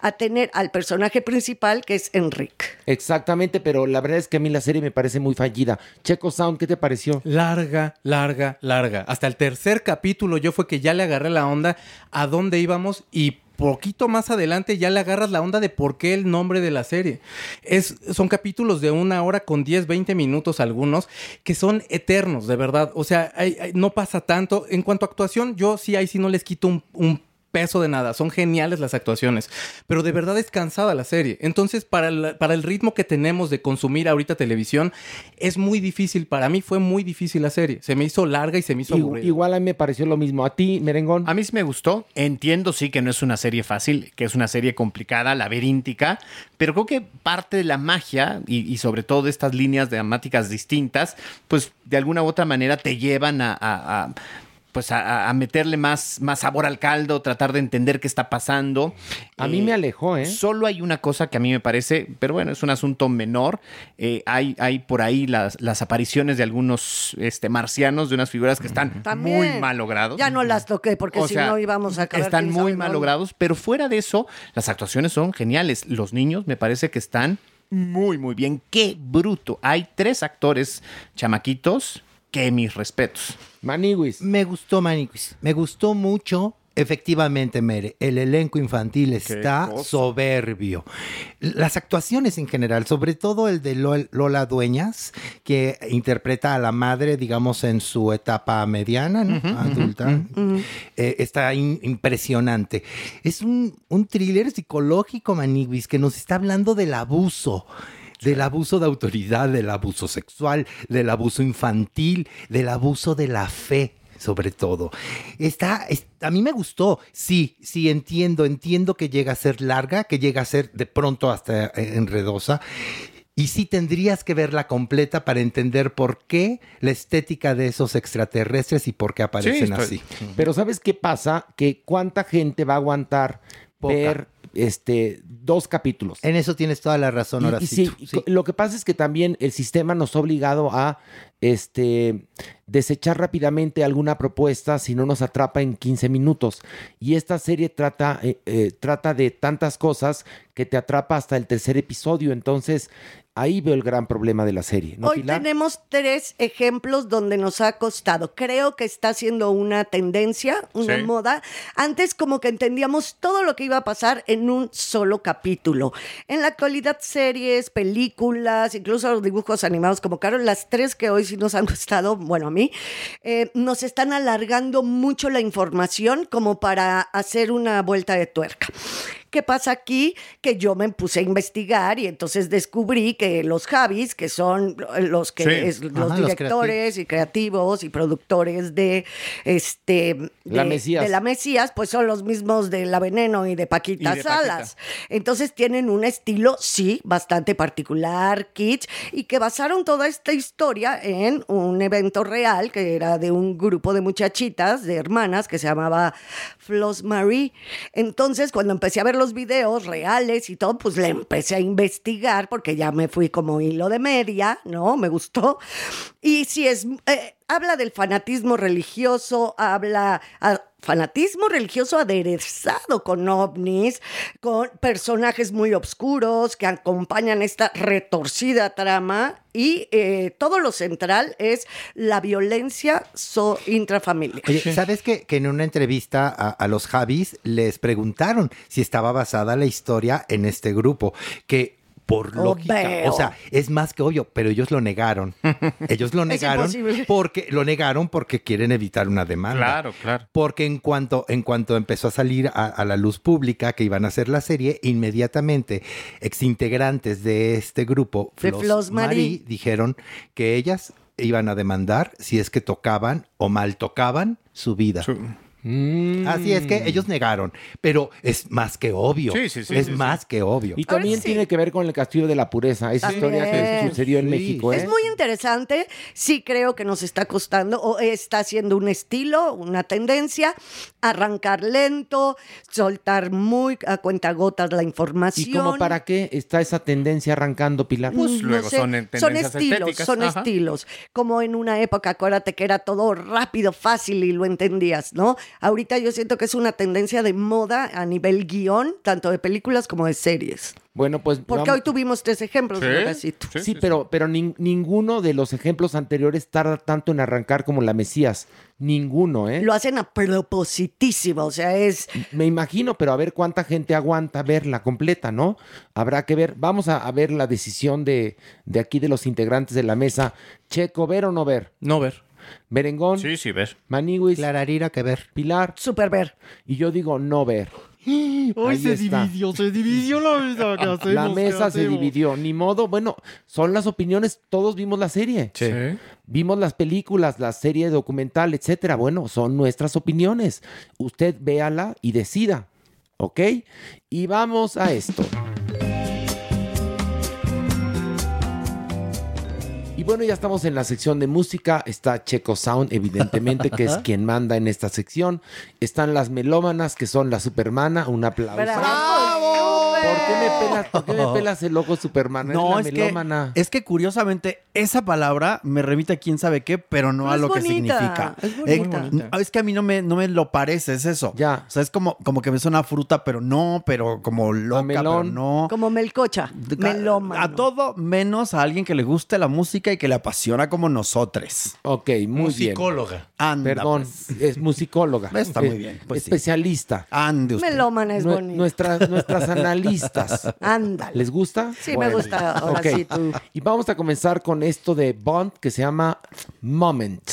a tener al personaje principal que es Enrique. Exactamente, pero la verdad es que a mí la serie me parece muy fallida. Checo Sound, ¿qué te pareció? Larga, larga, larga. Hasta el tercer capítulo yo fue que ya le agarré la onda a dónde íbamos y poquito más adelante ya le agarras la onda de por qué el nombre de la serie. Es, son capítulos de una hora con 10, 20 minutos algunos que son eternos, de verdad. O sea, no pasa tanto. En cuanto a actuación, yo sí ahí sí no les quito un peso de nada, son geniales las actuaciones, pero de verdad es cansada la serie. Entonces, para el, para el ritmo que tenemos de consumir ahorita televisión, es muy difícil, para mí fue muy difícil la serie. Se me hizo larga y se me hizo aburrida. Igual a mí me pareció lo mismo. ¿A ti, Merengón? A mí sí me gustó. Entiendo, sí, que no es una serie fácil, que es una serie complicada, laberíntica, pero creo que parte de la magia y, y sobre todo de estas líneas dramáticas distintas, pues de alguna u otra manera te llevan a. a- a, pues a, a meterle más, más sabor al caldo, tratar de entender qué está pasando. A mí me alejó, ¿eh? Solo hay una cosa que a mí me parece, pero bueno, es un asunto menor. Eh, hay, hay por ahí las, las apariciones de algunos este, marcianos, de unas figuras que están También. muy mal logrados. Ya no las toqué porque O si sea, no íbamos a acabar. Están muy mal logrados, pero fuera de eso, las actuaciones son geniales. Los niños me parece que están muy, muy bien. Qué bruto. Hay tres actores chamaquitos que mis respetos. Maniwis. Me gustó Maniquis. Me gustó mucho. Efectivamente, Mere, el elenco infantil está cosa. soberbio. Las actuaciones en general, sobre todo el de Lol- Lola Dueñas, que interpreta a la madre, digamos, en su etapa mediana, ¿no? adulta, eh, está in- impresionante. Es un, un thriller psicológico, Maniguis, que nos está hablando del abuso. Del abuso de autoridad, del abuso sexual, del abuso infantil, del abuso de la fe sobre todo. Está, es- a mí me gustó, sí, sí, entiendo, entiendo que llega a ser larga, que llega a ser de pronto hasta eh, enredosa. Y sí tendrías que verla completa para entender por qué la estética de esos extraterrestres y por qué aparecen así. Pero ¿sabes qué pasa? Que cuánta gente va a aguantar Poca. ver este dos capítulos. En eso tienes toda la razón, sí, Sí. Lo que pasa es que también el sistema nos ha obligado a este, desechar rápidamente alguna propuesta si no nos atrapa en 15 minutos. Y esta serie trata, eh, eh, trata de tantas cosas que te atrapa hasta el tercer episodio. Entonces, ahí veo el gran problema de la serie. ¿no, Hoy Pilar? tenemos tres ejemplos donde nos ha costado. Creo que está siendo una tendencia, una Sí. moda. Antes como que entendíamos todo lo que iba a pasar en un solo capítulo. En la actualidad series, películas, incluso los dibujos animados como Carol, las tres que hoy nos han [LAUGHS] gustado, bueno, a mí, eh, nos están alargando mucho la información como para hacer una vuelta de tuerca. ¿Qué pasa aquí? Que yo me puse a investigar y entonces descubrí que los Javis, que son los que Sí. es- los Ajá, los directores y creativos y productores de este La de, Mesías. de la Mesías, pues son los mismos de La Veneno y de Paquita Y de Paquita. Salas. Entonces tienen un estilo, sí, bastante particular, kitsch, y que basaron toda esta historia en un evento real que era de un grupo de muchachitas, de hermanas, que se llamaba Floss Marie. Entonces, cuando empecé a ver los videos reales y todo, pues le empecé a investigar porque ya me fui como hilo de media, ¿no? Me gustó. Y sí, es, eh, habla del fanatismo religioso, habla a- fanatismo religioso aderezado con ovnis, con personajes muy oscuros que acompañan esta retorcida trama y eh, todo lo central es la violencia so intrafamiliar. Oye, ¿sabes que, que en una entrevista a, a los Javis les preguntaron si estaba basada la historia en este grupo? Que por lógica, Obvio. o sea, es más que obvio, pero ellos lo negaron. [LAUGHS] Ellos lo [LAUGHS] negaron porque lo negaron porque quieren evitar una demanda. Claro, claro. Porque en cuanto, en cuanto empezó a salir a, a la luz pública que iban a hacer la serie, inmediatamente exintegrantes de este grupo, De Flos Marie. dijeron que ellas iban a demandar si es que tocaban o mal tocaban su vida. Mm. Así es que ellos negaron, pero es más que obvio. Sí, sí, sí, es sí, sí. más que obvio. Y también sí. tiene que ver con el Castillo de la Pureza, esa historia que sucedió en. México, ¿eh? Es muy interesante, sí creo que nos está costando o está siendo un estilo, una tendencia, arrancar lento, soltar muy a cuentagotas la información. ¿Y como para qué está esa tendencia arrancando, Pilar? Pues No luego sé, son en son tendencias estilos, estéticas. son Ajá. estilos. Como en una época, acuérdate que era todo rápido, fácil y lo entendías, ¿no? Ahorita yo siento que es una tendencia de moda a nivel guion, tanto de películas como de series. Bueno, pues Porque vamos- hoy tuvimos tres ejemplos, Sí, sí, Sí, sí, pero, pero nin- ninguno de los ejemplos anteriores tarda tanto en arrancar como la Mesías. Ninguno, ¿eh? Lo hacen a propositísimo, o sea, es... Me imagino, pero a ver cuánta gente aguanta verla completa, ¿no? Habrá que ver. Vamos a, a ver la decisión de, de aquí de los integrantes de la mesa. Checo, ¿ver o no ver? No ver. Merengón, Sí, sí, ves. Maniwis, Clararira que ver. Pilar. Super ver. Y yo digo no ver. Hoy se está. dividió, se dividió la vida. ¿qué hacemos? La ¿Qué mesa se dividió. Ni modo. Bueno, son las opiniones. Todos vimos la serie. Sí. Vimos las películas, la serie documental, etcétera. Bueno, son nuestras opiniones. Usted véala y decida. ¿Ok? Y vamos a esto. Y bueno, ya estamos en la sección de música. Está Checo Sound, evidentemente, que es [LAUGHS] quien manda en esta sección. Están las melómanas, que son la Supermana. Un aplauso. ¿Por qué me pelas, por qué me [LAUGHS] pelas el ojo Superman? No, es es la que, melómana. es que curiosamente esa palabra me remite a quién sabe qué, pero no Pero a lo que significa. es Eh, bonita. es que a mí no me, no me lo parece, es eso. Ya. O sea, es como, como que me suena a fruta, pero no, pero como loca, melón. pero no. Como melcocha, melómano. A todo menos a alguien que le guste la música y que le apasiona como nosotros. Ok, muy bien. Musicóloga. Anda, Perdón, pues. es musicóloga. [LAUGHS] Está muy Eh, bien, pues sí. especialista. Ande usted. Melómana es bonito. nuestras, nuestras analistas. [LAUGHS] Ándale. ¿Les gusta? Sí, me gusta. Ahora ok. sí, tú. Y vamos a comenzar con esto de Bond que se llama Moment.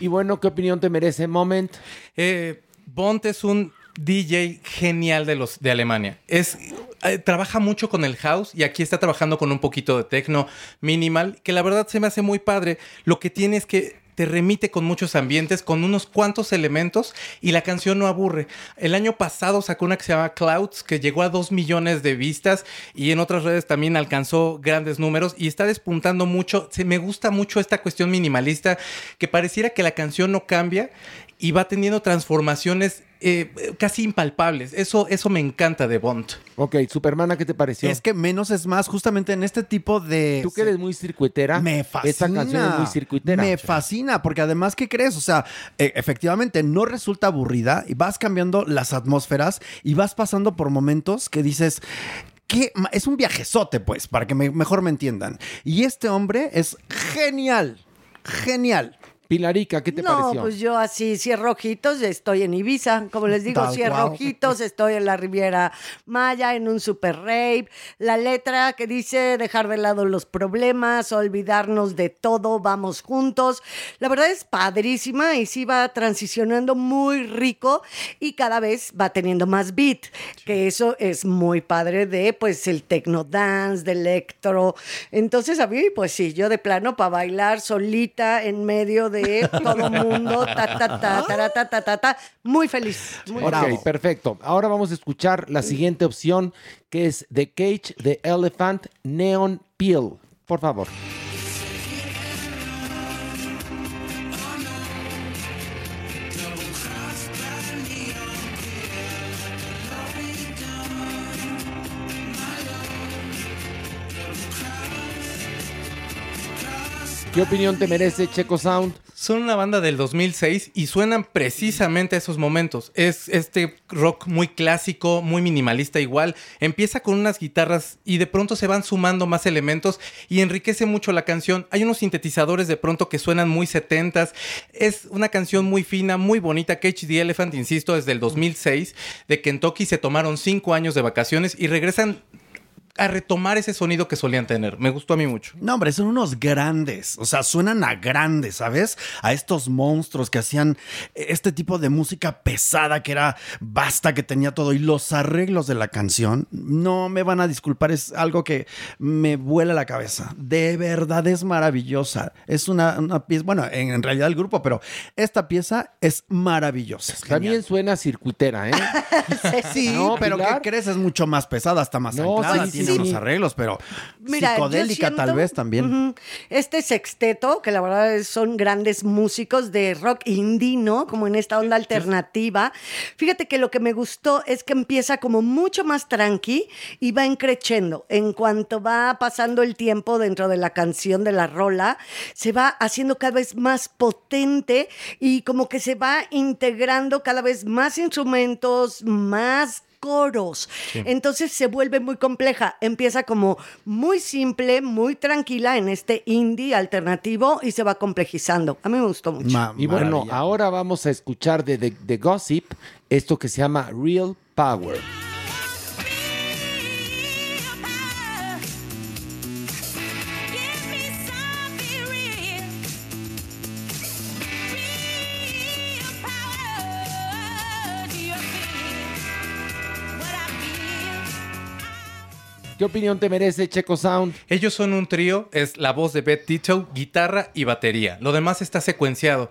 Y bueno, ¿qué opinión te merece Moment? Eh, Bont es un DJ genial de los de Alemania. Es eh, trabaja mucho con el house y aquí está trabajando con un poquito de techno minimal, que la verdad se me hace muy padre. Lo que tiene es que te remite con muchos ambientes, con unos cuantos elementos y la canción no aburre. El año pasado sacó una que se llama Clouds, que llegó a 2 millones de vistas y en otras redes también alcanzó grandes números y está despuntando mucho. Se, me gusta mucho esta cuestión minimalista, que pareciera que la canción no cambia y va teniendo transformaciones eh, casi impalpables. Eso, eso me encanta de Bond. Ok, Supermana, ¿qué te pareció? Es que menos es más, justamente en este tipo de. Tú que eres muy circuitera. Me fascina. Esta canción es muy circuitera. Me fascina, porque además, ¿qué crees? O sea, e- efectivamente no resulta aburrida y vas cambiando las atmósferas y vas pasando por momentos que dices. que Es un viajezote, pues, para que me- mejor me entiendan. Y este hombre es genial. Genial. Pilarica, ¿qué te no, pareció? pues yo así cierro ojitos, estoy en Ibiza, como les digo, Tal cierro cual. ojitos, estoy en la Riviera Maya, en un super rave. La letra que dice dejar de lado los problemas, olvidarnos de todo, vamos juntos. La verdad es padrísima y sí va transicionando muy rico y cada vez va teniendo más beat, que eso es muy padre de pues el techno dance, de electro. Entonces a mí, pues sí, yo de plano para bailar solita en medio de todo mundo. Ta, ta, ta, ta, ta, ta, ta, Muy feliz. Ok, perfecto. Ahora vamos a escuchar la siguiente opción, que es The Cage, The Elephant, Neon Peel. Por favor. ¿Qué opinión te merece Checo Sound? Son una banda del 2006 y suenan precisamente a esos momentos. Es este rock muy clásico, muy minimalista igual. Empieza con unas guitarras y de pronto se van sumando más elementos y enriquece mucho la canción. Hay unos sintetizadores de pronto que suenan muy setentas. Es una canción muy fina, muy bonita. Cage the Elephant, insisto, es del 2006. De Kentucky se tomaron cinco años de vacaciones y regresan a retomar ese sonido que solían tener. Me gustó a mí mucho. No, hombre, son unos grandes. O sea, suenan a grandes, ¿sabes? A estos monstruos que hacían este tipo de música pesada que era basta, que tenía todo. Y los arreglos de la canción, no me van a disculpar, es algo que me vuela la cabeza. De verdad es maravillosa. Es una, una pieza, bueno, en, en realidad el grupo, pero esta pieza es maravillosa. Es También suena circuitera, ¿eh? [LAUGHS] Sí, No, pero Pilar. ¿qué crees? Es mucho más pesada, hasta más No, anclada, sí, sí, tiene sí. unos arreglos, pero Mira, psicodélica tal vez también. Este sexteto, que la verdad son grandes músicos de rock indie, ¿no? Como en esta onda alternativa. Fíjate que lo que me gustó es que empieza como mucho más tranqui y va encrechendo. En cuanto va pasando el tiempo dentro de la canción de la rola, se va haciendo cada vez más potente y como que se va integrando cada vez más instrumentos, más coros. Entonces se vuelve muy compleja. Empieza como muy simple, muy tranquila en este indie alternativo y se va complejizando. A mí me gustó mucho. Ma- Y bueno, maravilla. ahora vamos a escuchar de The Gossip esto que se llama Real Power. ¿Qué opinión te merece Checo Sound? Ellos son un trío, es la voz de Beth Ditto, guitarra y batería. Lo demás está secuenciado.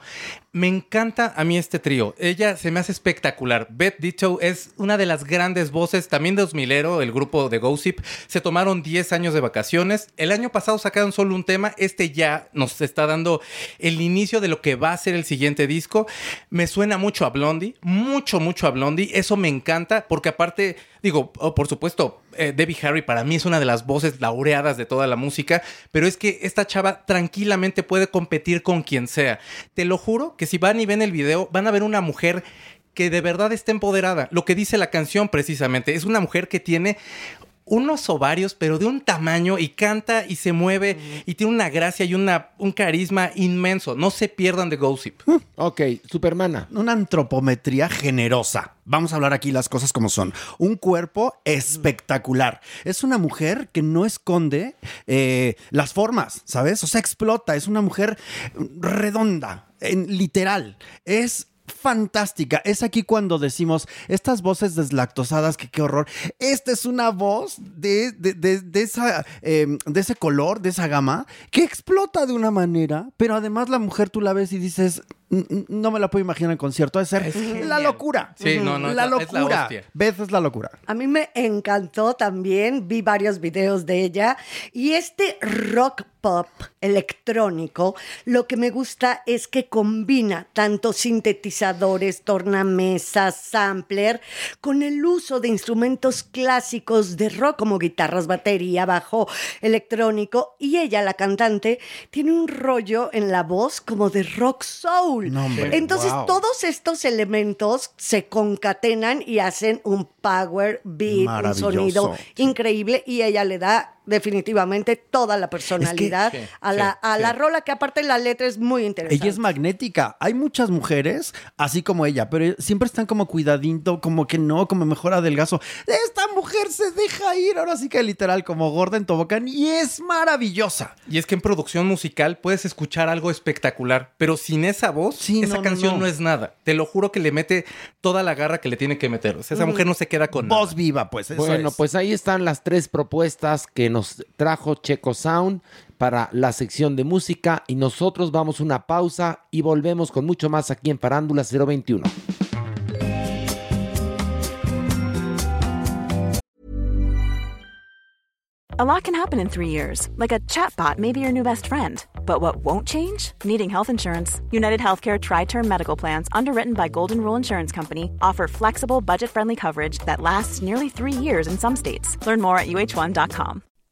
Me encanta a mí este trío. Ella se me hace espectacular. Beth Ditto es una de las grandes voces, también de 2000ero, el grupo de Gossip. Se tomaron 10 años de vacaciones. El año pasado sacaron solo un tema. Este ya nos está dando el inicio de lo que va a ser el siguiente disco. Me suena mucho a Blondie, mucho, mucho a Blondie. Eso me encanta porque aparte, digo, oh, por supuesto, eh, Debbie Harry para mí es una de las voces laureadas de toda la música, pero es que esta chava tranquilamente puede competir con quien sea. Te lo juro que si van y ven el video, van a ver una mujer que de verdad está empoderada. Lo que dice la canción precisamente, es una mujer que tiene unos ovarios, pero de un tamaño y canta y se mueve y tiene una gracia y una, un carisma inmenso. No se pierdan de Gossip. Ok, Supermana. una antropometría generosa. Vamos a hablar aquí las cosas como son. Un cuerpo espectacular. Es una mujer que no esconde eh, las formas, ¿sabes? O sea, explota. Es una mujer redonda, en, literal. Es fantástica. Es aquí cuando decimos estas voces deslactosadas, que qué horror. Esta es una voz de, de, de- de esa, eh, de ese color, de esa gama, que explota de una manera, pero además la mujer tú la ves y dices, "N- n- no me la puedo imaginar en concierto, es ser la locura. Sí, no, no, la es es locura. Beth es la locura. A mí me encantó también, vi varios videos de ella y este rock pop electrónico, lo que me gusta es que combina tanto sintetizadores, tornamesas, sampler, con el uso de instrumentos clásicos de rock como guitarras, batería, bajo electrónico y ella, la cantante, tiene un rollo en la voz como de rock soul. No, Entonces wow. todos estos elementos se concatenan y hacen un power beat, un sonido increíble y ella le da definitivamente toda la personalidad a, sí, la, a sí. la rola que aparte la letra es muy interesante. Ella es magnética. Hay muchas mujeres así como ella, pero siempre están como cuidadito, como que no, como mejor adelgazo. Esta mujer se deja ir, ahora sí que literal, como gorda en tobogán y es maravillosa. Y es que en producción musical puedes escuchar algo espectacular, pero sin esa voz, Sí, esa no, canción no. no. es nada. Te lo juro que le mete toda la garra que le tiene que meter. O sea, esa mujer no se queda con Voz nada. viva, pues. Eso Bueno, es. pues ahí están las tres propuestas que nos trajo Checo Sound para la sección de música y nosotros vamos una pausa y volvemos con mucho más aquí en Parándula 021. A lot can happen in three years, like a chatbot may be your new best friend. But what won't change? Needing health insurance. United Healthcare Tri Term Medical Plans, underwritten by Golden Rule Insurance Company, offer flexible, budget friendly coverage that lasts nearly three years in some states. Learn more at uh1.com.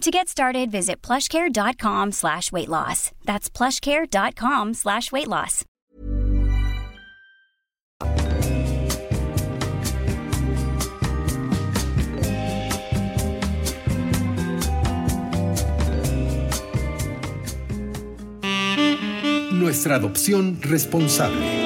To get started, visit plushcare.com slash weight loss. That's plushcare.com slash weight loss. Nuestra adopción responsable.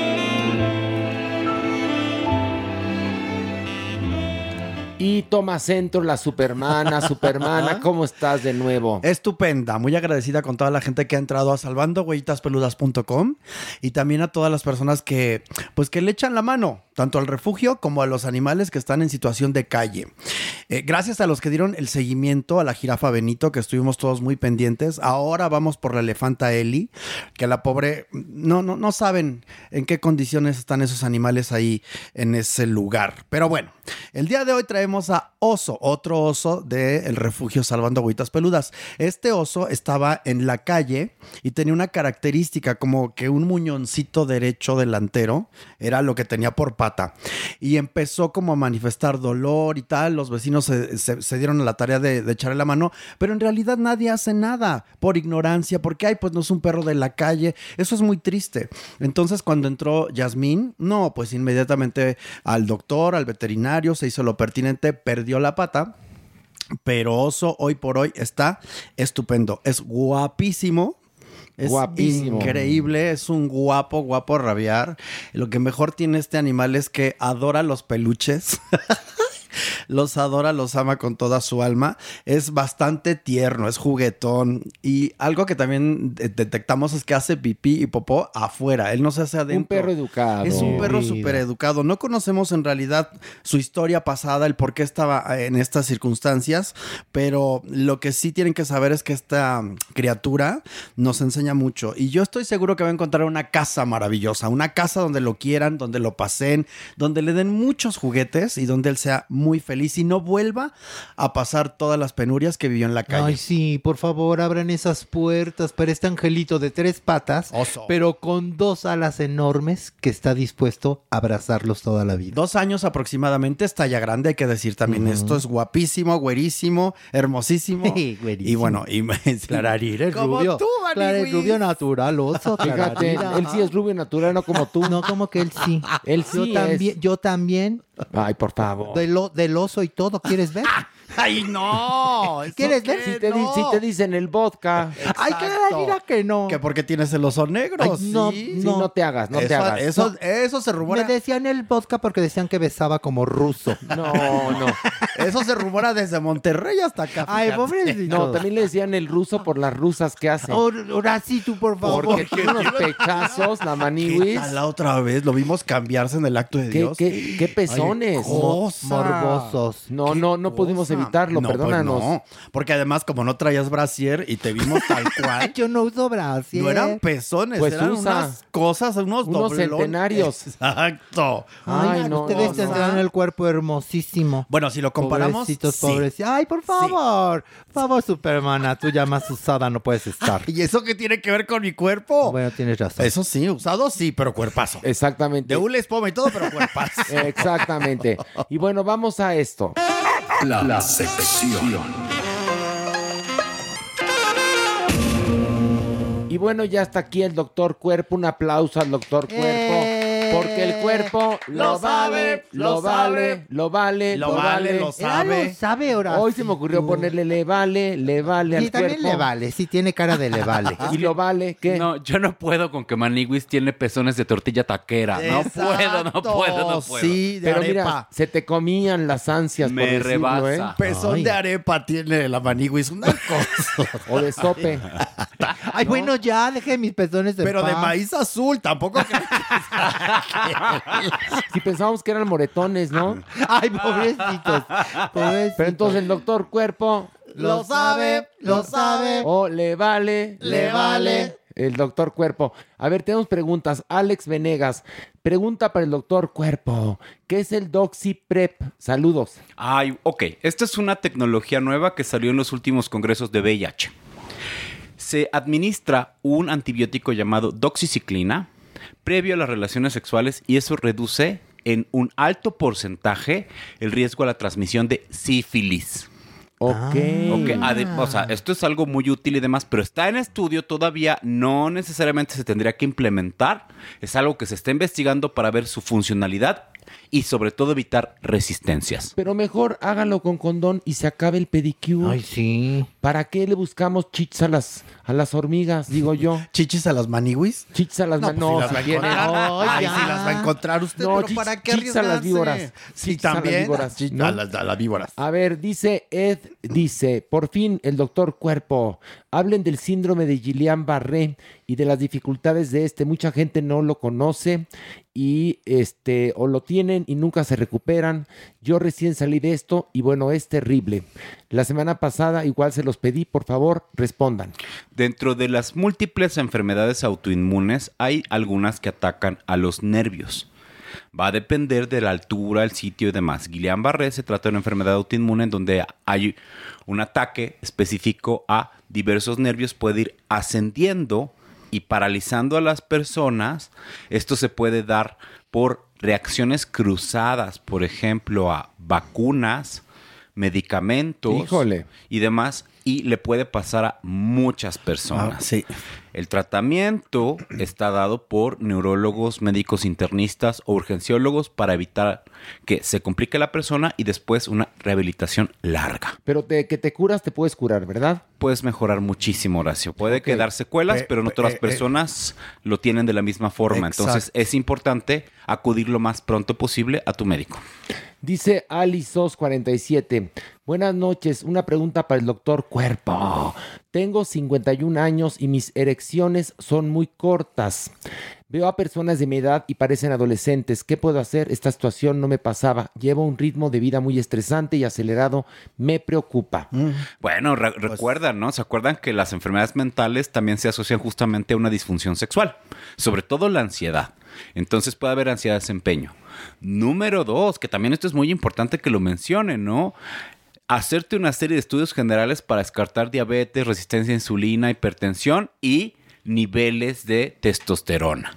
Y toma centro la Supermana. [LAUGHS] Supermana, ¿cómo estás de nuevo? Estupenda, muy agradecida con toda la gente que ha entrado a salvandohuellitaspeludas.com y también a todas las personas que pues que le echan la mano tanto al refugio como a los animales que están en situación de calle. Eh, gracias a los que dieron el seguimiento a la jirafa Benito, que estuvimos todos muy pendientes. Ahora vamos por la elefanta Eli, que la pobre no, no, no saben en qué condiciones están esos animales ahí en ese lugar. Pero bueno, el día de hoy traemos a Oso, otro oso del refugio Salvando Agüitas Peludas. Este oso estaba en la calle y tenía una característica como que un muñoncito derecho delantero era lo que tenía por Y empezó como a manifestar dolor y tal. Los vecinos se, dieron a la tarea de, de echarle la mano, pero en realidad nadie hace nada por ignorancia, porque, ay, pues no es un perro de la calle. Eso es muy triste. Entonces, cuando entró Yasmín, no, pues inmediatamente al doctor, al veterinario, se hizo lo pertinente, perdió la pata. Pero Oso hoy por hoy está estupendo. Es guapísimo. Es Guapísimo. increíble, es un guapo, guapo rabiar. Lo que mejor tiene este animal es que adora los peluches. [LAUGHS] los adora, los ama con toda su alma. Es bastante tierno, es juguetón. Y algo que también de- detectamos es que hace pipí y popó afuera. Él no se hace adentro. Un perro educado. Es un perro súper educado. No conocemos en realidad su historia pasada, el por qué estaba eh, en estas circunstancias, pero lo que sí tienen que saber es que esta criatura nos enseña mucho. Y yo estoy seguro que va a encontrar una casa maravillosa, una casa donde lo quieran, donde lo pasen, donde le den muchos juguetes y donde él sea muy feliz y no vuelva a pasar todas las penurias que vivió en la calle. Ay, sí, por favor, abran esas puertas para este angelito de tres patas, pero con dos alas enormes que está dispuesto a abrazarlos toda la vida. Dos años aproximadamente, está ya grande, hay que decir también esto. Es guapísimo, güerísimo, hermosísimo. [LAUGHS] Y bueno, y Clararira es Como rubio. tú, Clara es rubio natural, oso. Fíjate, él sí es rubio natural, no como tú. No, como que él sí. [LAUGHS] Él yo sí también, es. yo también. Ay, por favor. Del, del oso y todo, ¿quieres ver? ¡Ay, no! ¿eso ¿Quieres ver? Si te, No. si te dicen el vodka. Ay, Clararira que no. Que porque tienes el oso negro. Ay, no, sí. Sí, no te hagas, no te eso, hagas. Eso, eso se rumora. Me decían el vodka porque decían que besaba como ruso. No, no. Eso se rumora desde Monterrey hasta acá. Ay, pobrecito. No, también le decían el ruso por las rusas que hacen. Ahora sí, tú, por favor. Porque tiene unos pechazos, la ¿Qué maniwis. la otra vez? Lo vimos cambiarse en el acto de ¿Qué, Dios. qué, qué pezones? Ay, cosa. Morbosos. No, no, no pudimos cosa. Ocultarlo, no, pues no, porque además como no traías brasier y te vimos tal [LAUGHS] cual. Yo no uso brasier. No eran pezones, Pues eran usa. unas cosas, unos, Unos doblones. centenarios. Exacto. Ay, Ay, no, ustedes no, tendrán no. el cuerpo hermosísimo. Bueno, si lo comparamos, Pobrecitos, sí. pobrecitos. Ay, por favor. Por favor, Supermana. Tú ya más usada no puedes estar. ¿Y eso qué tiene que ver con mi cuerpo? Bueno, tienes razón. Eso sí, usado sí, pero cuerpazo. Exactamente. De hule, espuma y todo, pero cuerpazo. [LAUGHS] Exactamente. Y bueno, vamos a esto. La, la Y bueno, ya está aquí el doctor Cuerpo. Un aplauso al doctor Cuerpo. Eh. Porque el cuerpo lo, sabe, lo vale, sabe. lo vale, Lo vale, lo Ya lo sabe. sabe, Horacio. Hoy se me ocurrió ponerle le vale, le vale Sí, al también cuerpo. le vale. Sí, tiene cara de le vale. [LAUGHS] Y lo vale, ¿qué? No, yo no puedo con que Maniwis tiene pezones de tortilla taquera. No puedo, no puedo, no puedo. Sí, de Pero arepa. mira, se te comían las ansias Me por decirlo, rebasa. ¿eh? Pezón Ay. de arepa tiene la maniguis, una cosa. [LAUGHS] O de sope. Ay, bueno, ya, deje mis pezones en Pero de maíz azul, tampoco. que- [LAUGHS] [LAUGHS] Si pensábamos que eran moretones, ¿no? Ay, pobrecitos. pobrecitos. Pero entonces el doctor Cuerpo Lo sabe, lo sabe. o le vale, Le vale. El doctor Cuerpo. A ver, tenemos preguntas. Alex Venegas, pregunta para el doctor Cuerpo. ¿Qué es el DoxyPrep? Saludos. Ay, ok. Esta es una tecnología nueva que salió en los últimos congresos de VIH. Se administra un antibiótico llamado doxiciclina previo a las relaciones sexuales y eso reduce en un alto porcentaje el riesgo a la transmisión de sífilis. Ok. Ok, ade- o sea, esto es algo muy útil y demás, pero está en estudio todavía, no necesariamente se tendría que implementar, es algo que se está investigando para ver su funcionalidad y sobre todo evitar resistencias. Pero mejor háganlo con condón y se acabe el pedicure. Ay, sí. ¿Para qué le buscamos chichis a las, a las hormigas? Digo yo. [LAUGHS] ¿Chichis a las maniguis? Chichis a las No, man- pues, no, las si. Ay, si las va a encontrar usted, No, pero ¿para qué a las víboras. Sí, a las también. víboras, ¿no? a, las, a las víboras. A ver, dice Ed, dice, por fin el doctor Cuerpo, hablen del síndrome de Guillain-Barré y de las dificultades de este. Mucha gente no lo conoce y este o lo tienen y nunca se recuperan. Yo recién salí de esto y bueno, es terrible. La semana pasada igual se los pedí, por favor, respondan. Dentro de las múltiples enfermedades autoinmunes hay algunas que atacan a los nervios. Va a depender de la altura, el sitio y demás. Guillain-Barré se trata de una enfermedad autoinmune en donde hay un ataque específico a diversos nervios, puede ir ascendiendo y paralizando a las personas. Esto se puede dar por reacciones cruzadas, por ejemplo, a vacunas, medicamentos Híjole. y demás, y le puede pasar a muchas personas. Ah, sí. El tratamiento está dado por neurólogos, médicos internistas o urgenciólogos para evitar que se complique la persona y después una rehabilitación larga. Pero de que te curas, te puedes curar, ¿verdad? Puedes mejorar muchísimo, Horacio. Puede Ok. quedar secuelas, Pe- pero no todas eh, las eh. personas lo tienen de la misma forma. Entonces es importante acudir lo más pronto posible a tu médico. Dice Alisos47. Buenas noches. Una pregunta para el doctor Cuerpo. Tengo 51 años y mis erecciones son muy cortas. Veo a personas de mi edad y parecen adolescentes. ¿Qué puedo hacer? Esta situación no me pasaba. Llevo un ritmo de vida muy estresante y acelerado. Me preocupa. Bueno, re- Pues recuerdan, ¿no? ¿Se acuerdan que las enfermedades mentales también se asocian justamente a una disfunción sexual? Sobre todo la ansiedad. Entonces puede haber ansiedad de desempeño. Número dos, que también esto es muy importante que lo mencionen, ¿no? Hacerte una serie de estudios generales para descartar diabetes, resistencia a insulina, hipertensión y niveles de testosterona.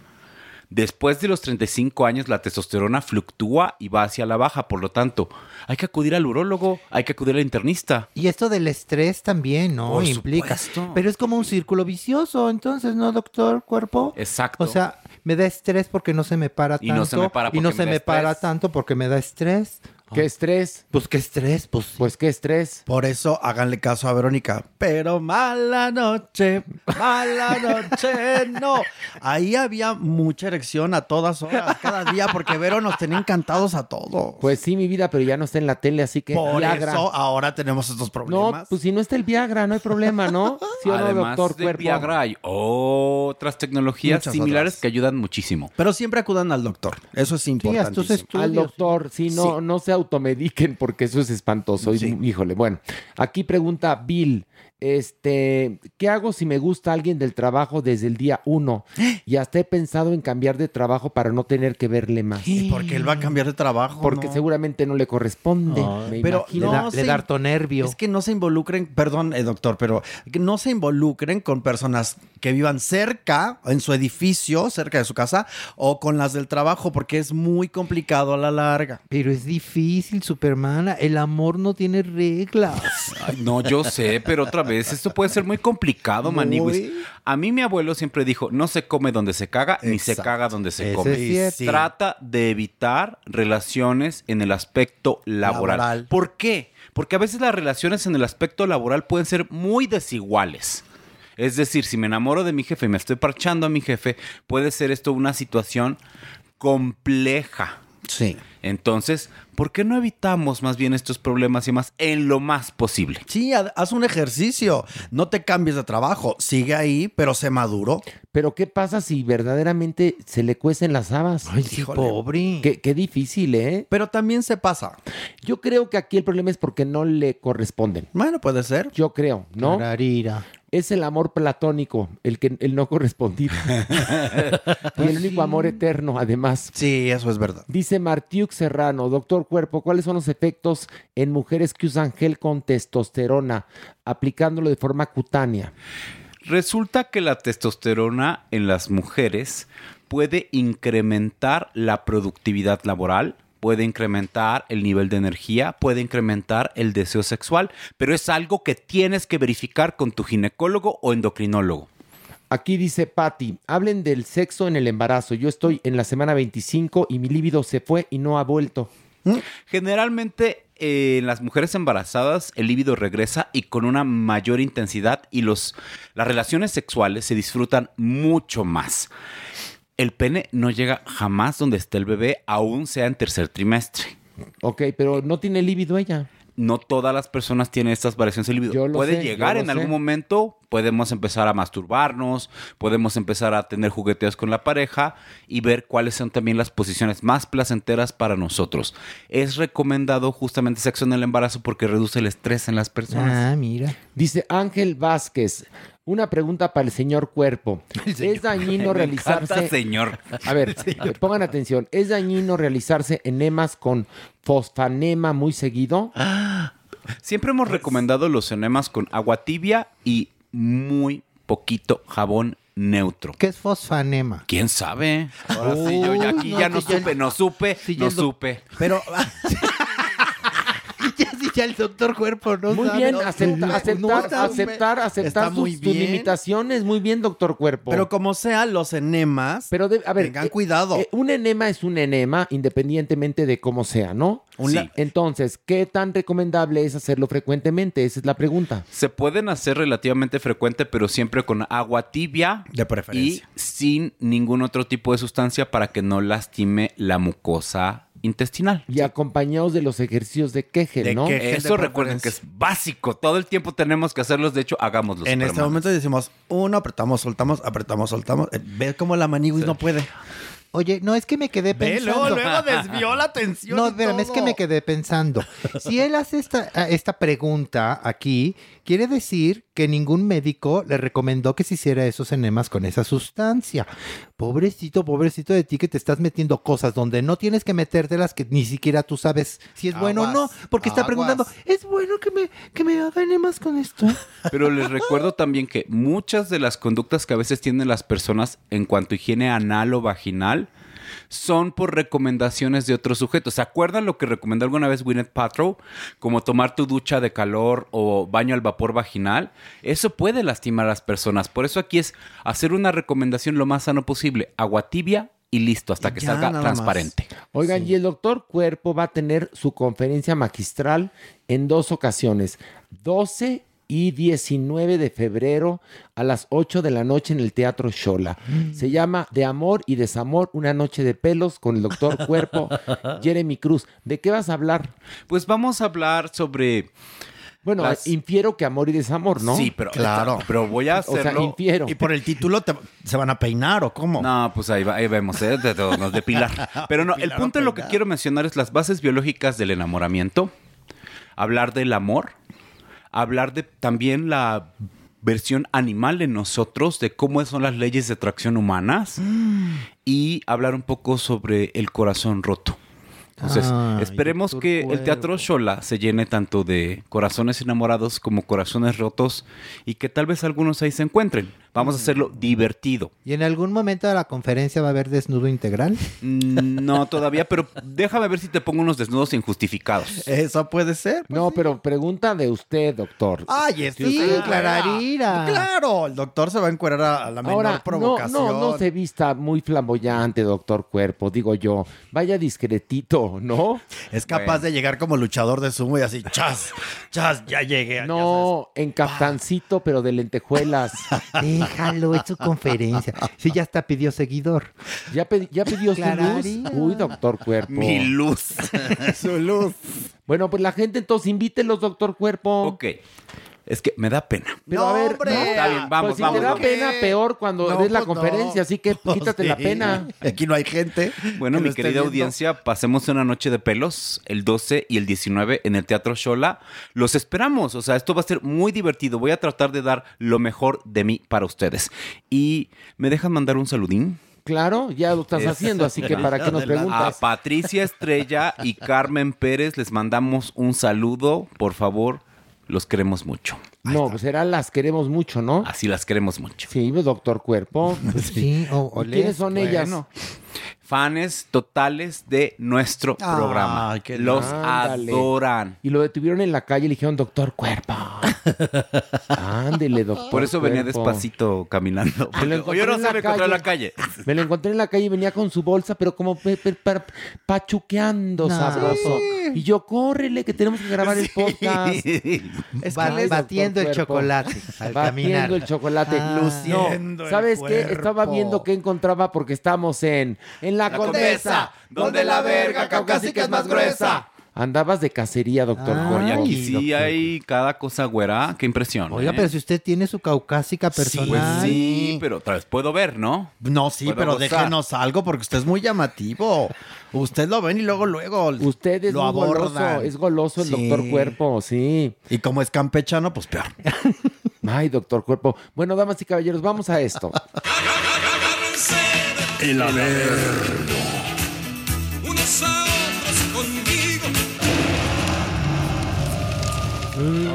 Después de los 35 años, la testosterona fluctúa y va hacia la baja. Por lo tanto, hay que acudir al urólogo, hay que acudir al internista. Y esto del estrés también, ¿no? Por Implica. supuesto. Pero es como un círculo vicioso, entonces, ¿no, doctor Cuerpo? Exacto. O sea, me da estrés porque no se me para Y tanto. no se me para y no se me para tanto porque me da estrés. ¿Qué estrés? Pues qué estrés, pues. sí. Pues qué estrés. Por eso háganle caso a Verónica. Pero mala noche, mala noche, no. Ahí había mucha erección a todas horas, cada día, porque Vero nos tenía encantados a todos. Pues sí, mi vida, pero ya no está en la tele, así que Por Viagra. eso ahora tenemos estos No, problemas. pues si no está el Viagra, no hay problema, ¿no? ¿Sí o no, Además doctor de Cuerpo? Viagra hay otras tecnologías Muchas similares otras. que ayudan muchísimo. Pero siempre acudan al doctor. Eso es importante. Al doctor, sí, no, Sí. no sea automediquen porque eso es espantoso. Y, Híjole, bueno. Aquí pregunta Bill, este, ¿qué hago si me gusta alguien del trabajo desde el día uno? [GASPS] Y hasta he pensado en cambiar de trabajo para no tener que verle más. ¿Y por qué él va a cambiar de trabajo? Porque no? seguramente no le corresponde. me pero imagino. no se- Es que no se involucren, perdón, eh, doctor, pero que no se involucren con personas que vivan cerca, en su edificio, cerca de su casa, o con las del trabajo, porque es muy complicado a la larga. Pero es difícil, Supermana. El amor no tiene reglas. Ay, no, yo sé, pero otra vez, esto puede ser muy complicado, maniguis. A mí mi abuelo siempre dijo, no se come donde se caga, ni se caga donde se Ese come. es. Trata de evitar relaciones en el aspecto laboral. Laboral. ¿Por qué? Porque a veces las relaciones en el aspecto laboral pueden ser muy desiguales. Es decir, si me enamoro de mi jefe y me estoy parchando a mi jefe, puede ser esto una situación compleja. Sí. Entonces, ¿por qué no evitamos más bien estos problemas y más en lo más posible? Sí, ha- haz un ejercicio. No te cambies de trabajo. Sigue ahí, pero sé maduro. Pero ¿qué pasa si verdaderamente se le cuecen las habas? Ay, sí, pobre. Qué, qué difícil, ¿eh? Pero también se pasa. Yo creo que aquí el problema es porque no le corresponden. Bueno, puede ser. Yo creo, ¿no? Tararira. Es el amor platónico, el que el no correspondido. [LAUGHS] y el único amor eterno, además. Sí, eso es verdad. Dice Martiuk Serrano, doctor Cuerpo, ¿cuáles son los efectos en mujeres que usan gel con testosterona aplicándolo de forma cutánea? Resulta que la testosterona en las mujeres puede incrementar la productividad laboral, puede incrementar el nivel de energía, puede incrementar el deseo sexual, pero es algo que tienes que verificar con tu ginecólogo o endocrinólogo. Aquí dice Patty, hablen del sexo en el embarazo. Yo estoy en la semana 25 y mi líbido se fue y no ha vuelto. Generalmente eh, en las mujeres embarazadas el líbido regresa y con una mayor intensidad y los, las relaciones sexuales se disfrutan mucho más. El pene no llega jamás donde esté el bebé, aún sea en tercer trimestre. Ok, pero no tiene líbido ella. No todas las personas tienen estas variaciones de libido. Yo lo Puede sé, llegar yo en algún momento, podemos empezar a masturbarnos, podemos empezar a tener jugueteos con la pareja y ver cuáles son también las posiciones más placenteras para nosotros. Es recomendado justamente sexo en el embarazo porque reduce el estrés en las personas. Ah, mira. Dice Ángel Vázquez, una pregunta para el señor Cuerpo. [LAUGHS] ¿Es dañino Me realizarse... encanta, [LAUGHS] señor. A ver, pongan atención. ¿Es dañino realizarse enemas con fosfanema muy seguido? [GASPS] Siempre hemos recomendado los enemas con agua tibia y muy poquito jabón neutro. ¿Qué es fosfanema? ¿Quién sabe? Ahora sí, yo ya aquí Uy, ya no, supe, no supe, no supe. Pero [LAUGHS] [LAUGHS] ya, sí, el doctor cuerpo no Muy sabe. bien, No, acepta- no, aceptar, no aceptar, aceptar muy bien. limitaciones. Muy bien, doctor Cuerpo. Pero como sea, los enemas. Pero de- a ver, tengan eh, cuidado. eh, un enema es un enema independientemente de cómo sea, ¿no? Un la- Entonces, ¿qué tan recomendable es hacerlo frecuentemente? Esa es la pregunta. Se pueden hacer relativamente frecuente, pero siempre con agua tibia de preferencia. y sin ningún otro tipo de sustancia para que no lastime la mucosa intestinal. Y acompañados de los ejercicios de Kegel, De ¿no? Kegel. Eso de recuerden que es básico. Todo el tiempo tenemos que hacerlos. De hecho, hagámoslos. en este momento decimos, uno, apretamos, soltamos, apretamos, soltamos. Eh, Ve cómo la maniguis no puede. Oye, no, es que me quedé Ve, pensando. luego, luego desvió la [LAUGHS] atención. No, espérame, es que me quedé pensando. Si él hace esta, a- esta pregunta aquí, quiere decir que ningún médico le recomendó que se hiciera esos enemas con esa sustancia. Pobrecito, pobrecito de ti que te estás metiendo cosas donde no tienes que metértelas que ni siquiera tú sabes si es bueno o no. Aguas, Porque está preguntando, ¿es bueno que me, que me enemas con esto? Pero les recuerdo también que muchas de las conductas que a veces tienen las personas en cuanto a higiene anal o vaginal son por recomendaciones de otros sujetos. ¿Se acuerdan lo que recomendó alguna vez Gwyneth Paltrow? Como tomar tu ducha de calor o baño al vapor vaginal. Eso puede lastimar a las personas. Por eso aquí es hacer una recomendación lo más sano posible. Agua tibia y listo hasta que Ya, salga más. transparente. Oigan, y el doctor Cuerpo va a tener su conferencia magistral en dos ocasiones, 12 y 19 de febrero a las 8 de la noche en el Teatro Shola. Se llama De Amor y Desamor, una noche de pelos con el doctor Cuerpo, [LAUGHS] Jeremy Cruz. ¿De qué vas a hablar? Pues vamos a hablar sobre Bueno, Las- infiero que amor y desamor, ¿no? Sí, pero, Claro. pero voy a O sea, hacerlo. infiero. Y por el título te- se van a peinar o cómo. No, pues ahí, va- ahí vemos, ¿eh? De, de- nos depilar. [LAUGHS] Pero no, el punto de lo que quiero mencionar es las bases biológicas del enamoramiento, hablar del amor, hablar de también la versión animal en nosotros, de cómo son las leyes de atracción humanas Mm. y hablar un poco sobre el corazón roto. Entonces, Ay, esperemos que el teatro. Shola se llene tanto de corazones enamorados como corazones rotos y que tal vez algunos ahí se encuentren. Vamos a hacerlo divertido. ¿Y en algún momento de la conferencia va a haber desnudo integral? Mm, No, todavía, pero déjame ver si te pongo unos desnudos injustificados. Eso puede ser. No, pero pregunta de usted, doctor. Ay, es Sí, usted Clararira. Claro, el doctor se va a encuerar a, la menor Ahora, no, provocación. no, no se vista muy flamboyante, doctor Cuerpo, digo yo. Vaya discretito, ¿no? Es capaz de llegar como luchador de sumo y así, chas, chas, ya llegué. No, en caftancito, pero de lentejuelas. [LAUGHS] Déjalo, es su conferencia. Sí, ya hasta pidió seguidor. ¿Ya, pedi- ya pidió su luz? Uy, doctor Cuerpo. Mi luz. [LAUGHS] Su luz. Bueno, pues la gente entonces invítelos, doctor Cuerpo. ok. Es que me da pena. Pero No, a ver, hombre. no, Está bien, vamos, pues si vamos, te da vamos. pena, peor cuando No, des la pues, conferencia, no. así que [LAUGHS] Pues quítate la sí. pena. Aquí no hay gente. Bueno, que mi lo esté querida viendo. audiencia, pasemos una noche de pelos el 12 y el 19 en el Teatro Shola. Los esperamos, o sea, esto va a ser muy divertido. Voy a tratar de dar lo mejor de mí para ustedes. Y me dejan mandar un saludín. Claro, ya lo estás Es- haciendo, así que [LAUGHS] para qué nos A preguntas. Patricia Estrella y Carmen Pérez les mandamos un saludo. Por favor, los queremos mucho. No, pues será las queremos mucho, ¿no? Así las queremos mucho. Sí, doctor Cuerpo. [LAUGHS] Sí, o, o ¿Y ¿Quiénes les- son ellas? Bueno, Fanes totales de nuestro programa. qué Los Ándale. adoran. Y lo detuvieron en la calle y le dijeron, doctor Cuerpo. [LAUGHS] Ándele, doctor. Por eso venía despacito caminando. Me lo Porque yo no encontré en sé la me encontré en la calle. [LAUGHS] Me lo encontré en la calle y venía con su bolsa, pero como pe- pe- pa- pachuqueando sabroso. Y yo, córrele, que tenemos que grabar el podcast. [LAUGHS] Es Ba- Ay, batiendo el Cuerpo. chocolate al Batiendo caminar. el chocolate. Ah. Luciendo No, el ¿sabes qué? cuerpo. Estaba viendo qué encontraba porque estamos en... En la, La Condesa, Condesa, donde la verga caucásica es más gruesa. Andabas de cacería, doctor Ah, Cuerpo. Oye, aquí Ay, sí doctor. hay cada cosa güera. Qué impresión. Oiga, ¿eh? pero si usted tiene su caucásica personal. Pues sí, pero otra vez puedo ver, ¿no? No, sí, Puedo pero gozar. déjenos algo porque usted es muy llamativo. Usted lo ven y luego, luego Usted es lo goloso, es goloso el Sí. doctor Cuerpo, sí. Y como es campechano, pues peor. [LAUGHS] Ay, doctor Cuerpo. Bueno, damas y caballeros, vamos a esto. [LAUGHS] El haber.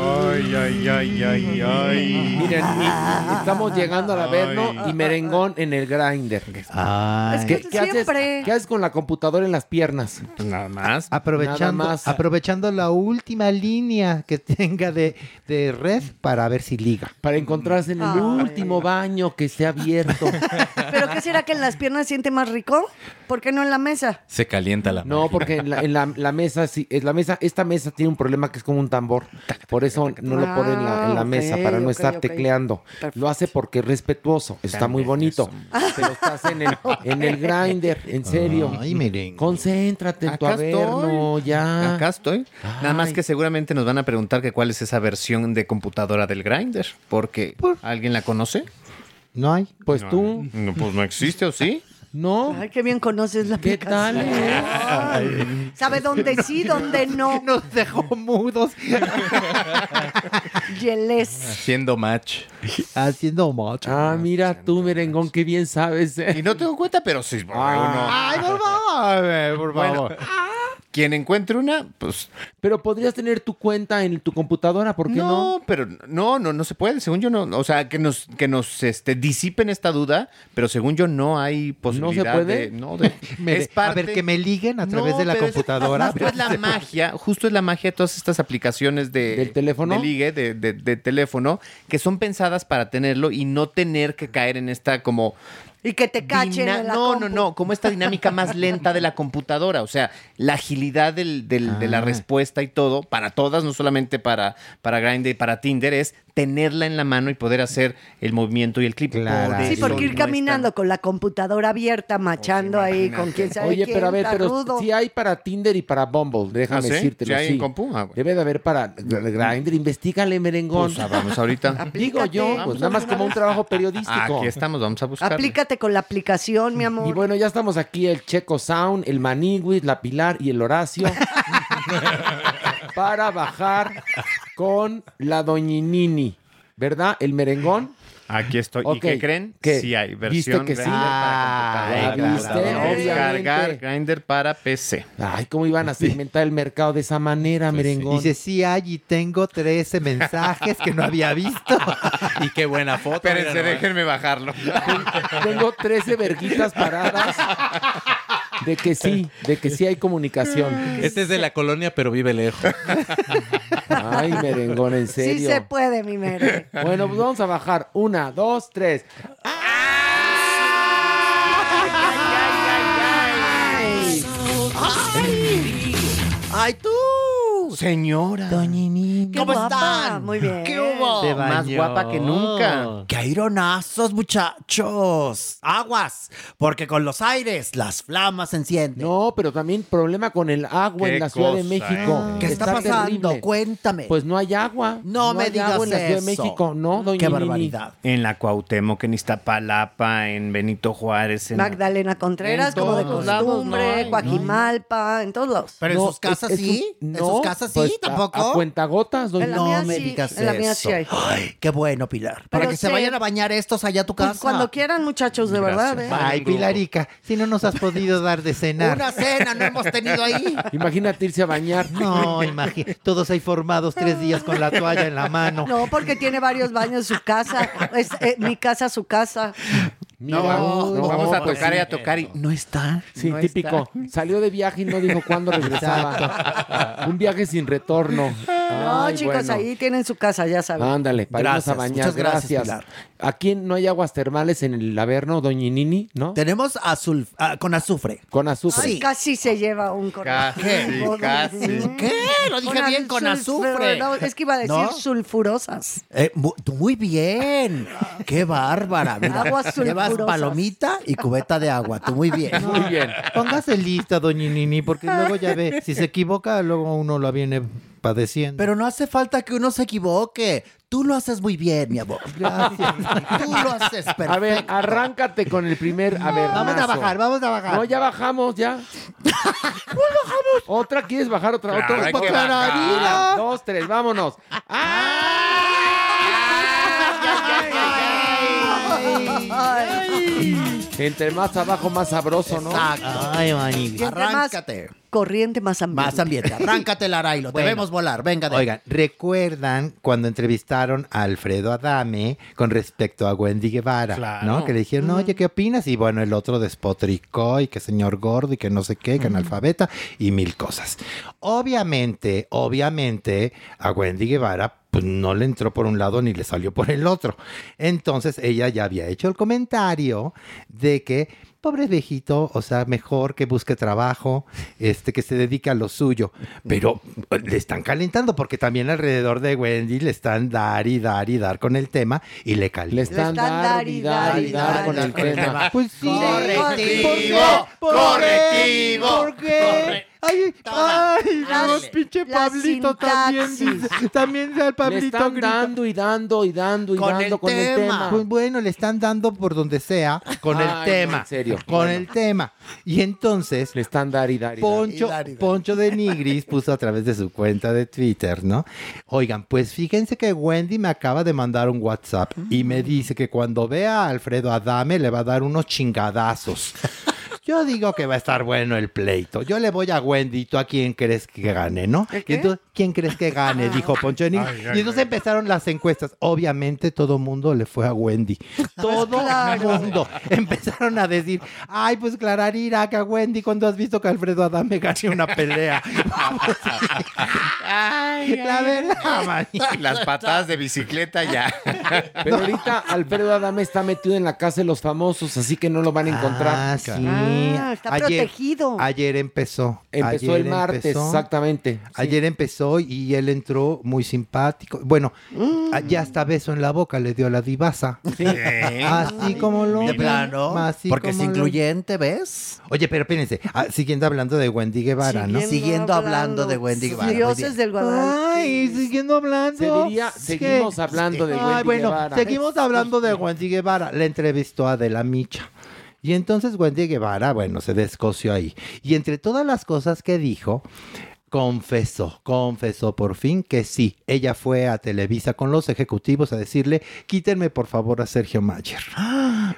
Ay, ay, ay, ay, ay. Miren, y- estamos llegando al Averno y merengón en el grinder. Ay. ¿Qué, qué haces, Siempre. ¿Qué haces con la computadora en las piernas? Pues nada más. Aprovechando, Nada más. aprovechando la última línea que tenga de, de red para ver si liga. Para encontrarse en el Ay. último baño que esté abierto. [LAUGHS] ¿Pero qué será que en las piernas siente más rico? ¿Por qué no en la mesa? Se calienta la No, porque en la, en la- la mesa, sí, es la mesa, esta mesa tiene un problema que es como un tambor. Por eso no lo pone en la, en la Ah, mesa, para no estar tecleando. Perfecto. Lo hace porque es respetuoso. Eso está muy bonito. Pero estás en el, [LAUGHS] en el grinder, en serio. Ay, merengue. Concéntrate en tu Acá averno, ya. Acá estoy. Nada más que seguramente nos van a preguntar que cuál es esa versión de computadora del Grinder. Porque ¿alguien la conoce? No hay. Pues tú, No, pues no existe, ¿o sí? ¿No? Ay, qué bien conoces la ¿Qué tal? aplicación. eh? Sabe dónde sí, dónde [LAUGHS] no. Nos dejó mudos [LAUGHS] Yeles. Haciendo match. haciendo mucho. Ah, mira tú, merengón, qué bien sabes. eh. Y no tengo cuenta, pero sí. Ah. Ay, por favor, por Bueno, favor. Quien encuentre una, pues Pero podrías tener tu cuenta en tu computadora, ¿por qué no? no, pero no, no, no se puede. Según yo no, o sea, que nos, que nos, este, disipen esta duda, pero según yo no hay posibilidad puede? de, no, de- [LAUGHS] Me- es parte- ver, que me liguen a través No, de la pero es- computadora. justo es la [LAUGHS] magia, justo es la magia de todas estas aplicaciones de ¿Del teléfono? de ligue, de, de- de teléfono, que son pensadas para tenerlo y no tener que caer en esta como Y que te cachen Dina- en la no, compu. no, no, como esta dinámica más lenta de la computadora. O sea, la agilidad del- del- de la Ah. respuesta y todo, para todas, no solamente para, para Grindr y para Tinder, es tenerla en la mano y poder hacer el movimiento y el clip. Por Sí, porque ir no caminando con la computadora abierta, machando ahí con quién sabe Oye, quién, pero a ver, pero rudo. si hay para Tinder y para Bumble, déjame ¿Ah, sí? decírtelo. ¿Sí hay en sí. compu? Ah, bueno. Debe de haber para Grindr, investigale, merengón. Pues, ah, vamos ahorita. [LAUGHS] Digo yo, pues nada más como un trabajo [LAUGHS] periodístico. Aquí estamos, vamos a buscar. Aplícate con la aplicación, mi amor. Y bueno, ya estamos aquí el Checo Sound, el Maniguis, la Pilar y el Horacio [LAUGHS] para bajar con la Doñinini, ¿verdad? El merengón. Aquí estoy. ¿Y qué creen? ¿qué? Sí hay ¿Viste versión que sí? Ah, para. ¿viste? Obviamente. Grindr para PC. Ay, ¿cómo iban a segmentar el mercado de esa manera, merengón? Dice, sí hay y tengo 13 mensajes que no había visto. [LAUGHS] y qué buena foto. Espérense, déjenme bajarlo. Tengo 13 verguitas paradas [LAUGHS] de que sí, de que sí hay comunicación. [LAUGHS] Este es de la colonia, pero vive lejos. Ay, merengón, en serio. Sí se puede, mi mere. Bueno, pues vamos a bajar. Una, dos, tres. ¡Ay, tú! Señora. Doñinini. Qué ¿Cómo guapa. están? Muy bien. ¿Qué hubo? Se Más bañó. guapa que nunca. ¡Qué aironazos, muchachos! ¡Aguas! Porque con los aires las flamas se encienden. No, pero también problema con el agua Qué en la Ciudad de cosa, México. ¿eh? ¿Qué está, pasando? terrible. Cuéntame. Pues no hay agua. No me hay digas agua en la Ciudad de eso. México. No, doña ¡Qué Nini. barbaridad! En la Cuauhtémoc, en Iztapalapa, en Benito Juárez. En... Magdalena Contreras, En como de todos lados costumbre, no hay, Coajimalpa, en todos lados. ¿Pero en No, sus casas es- es sí? un- ¿En no, sus casas sí? pues, a- ¿Tampoco? A, cuentagotas, En la no me sí, digas en la mía eso. sí hay. Ay, qué bueno, Pilar. Para que se se- vayan a bañar estos allá a tu Pues casa. cuando quieran, muchachos, de verdad. ¿eh? Ay, Pilarica, si no nos has podido dar de cenar. [LAUGHS] Una cena no hemos tenido ahí. Imagínate irse a bañar. No, imagínate. Todos ahí formados tres días con la toalla en la mano. No, porque tiene varios baños su casa. Es eh, mi casa, su casa. Mira, No, no, vamos a pues tocar sí. y a tocar y no está. Sí, no típico. Salió de viaje y no dijo cuándo regresaba. [LAUGHS] Un viaje sin retorno. No, Ay, chicos, bueno. ahí tienen su casa, ya saben. Ándale, para irnos a Gracias, bañar. muchas gracias, Gracias. Aquí no hay aguas termales en el Averno, Doñinini, ¿no? Tenemos azul, ah, con azufre. Con azufre. Ay, casi se lleva un Casi, [LAUGHS] correo. casi. ¿Qué? Lo dije bien con azufre. No, es que iba a decir ¿No? sulfurosas. Eh, muy bien. Qué bárbara. Mira, Aguas llevas palomita y cubeta de agua. Tú muy bien. Muy bien. Póngase lista, doñinini, porque luego ya ve, [LAUGHS] si se equivoca, luego uno la viene padeciendo. Pero no hace falta que uno se equivoque. Tú lo haces muy bien, mi amor. Gracias. Tú lo haces perfecto. A ver, arráncate con el primer avernazo. Vamos a bajar, vamos a bajar. No, ya bajamos, ya. bajamos? ¿Otra? ¿Quieres bajar otra? Claro, otra? hay que Otra. bajar. Una, dos, tres, vámonos. Entre más abajo, más sabroso, ¿no? Exacto. Ay, entre más Arráncate. corriente, más ambiente. Más ambiente. Arráncate el arailo. Bueno. Debemos volar. Venga, de Oigan, ¿recuerdan cuando entrevistaron a Alfredo Adame con respecto a Wendy Guevara? Claro. ¿No? Que le dijeron, oye, ¿qué opinas? Y bueno, el otro despotricó y que señor gordo y que no sé qué, que analfabeta y mil cosas. Obviamente, obviamente, a Wendy Guevara pues no le entró por un lado ni le salió por el otro. Entonces ella ya había hecho el comentario de que pobre viejito, o sea, mejor que busque trabajo, este que se dedique a lo suyo, pero eh, le están calentando porque también alrededor de Wendy le están dar y dar y dar con el tema y le Le calientan. están dar y dar y dar con el tema. Pues sí. Correctivo, ¿Por qué? correctivo, ¿Por qué? Ay, ay, luego pinche la Pablito también dice, también al Le Pablito están grita. dando y dando y dando y Con dando el con el tema. Pues bueno, le están dando por donde sea con el no, tema. en serio. Con Bueno. el tema. Y entonces Le están dar y dar y. Poncho, Y dar, y dar. Poncho de Nigris [LAUGHS] puso a través de su cuenta de Twitter, ¿no? Oigan, pues fíjense que Wendy me acaba de mandar un WhatsApp y me dice que cuando vea a Alfredo Adame le va a dar unos chingadazos. [LAUGHS] Yo digo que va a estar bueno el pleito. Yo le voy a Wendy, ¿tú a quién crees que gane, no? ¿El Y entonces, ¿quién crees que gane? [LAUGHS] Dijo Poncho de Nigris. y entonces empezaron las encuestas. Obviamente todo mundo le fue a Wendy. [LAUGHS] Todo Claro. mundo. Empezaron a decir, ay, pues Clararira, que a Wendy, cuando has visto que Alfredo Adame gane una pelea? [LAUGHS] la verdad, man. Las patadas de bicicleta ya. Pero ahorita Alfredo Adame está metido en la casa de los famosos, así que no lo van a encontrar. Ah, sí. Ah, está protegido. Ayer empezó. Empezó Ayer el martes, exactamente. Sí. Ayer empezó y él entró muy simpático. Bueno, Mm. ah, ya hasta beso en la boca le dio a la divasa. [LAUGHS] Así como lo De plano. así Porque es lo- incluyente, ¿ves? Oye, pero espérense, ah, siguiendo hablando de Wendy Guevara, ¿no? Siguiendo hablando de Wendy Guevara. Dioses del Guadalajara. Ay, siguiendo hablando. Se diría, seguimos hablando de Ay, Wendy bueno, Guevara. seguimos hablando de Wendy Guevara. Le entrevistó a Adela Micha. Y entonces Wendy Guevara, bueno, se descoció ahí. Y entre todas las cosas que dijo, confesó, confesó por fin que sí, ella fue a Televisa con los ejecutivos a decirle, quítenme por favor a Sergio Mayer. [GASPS]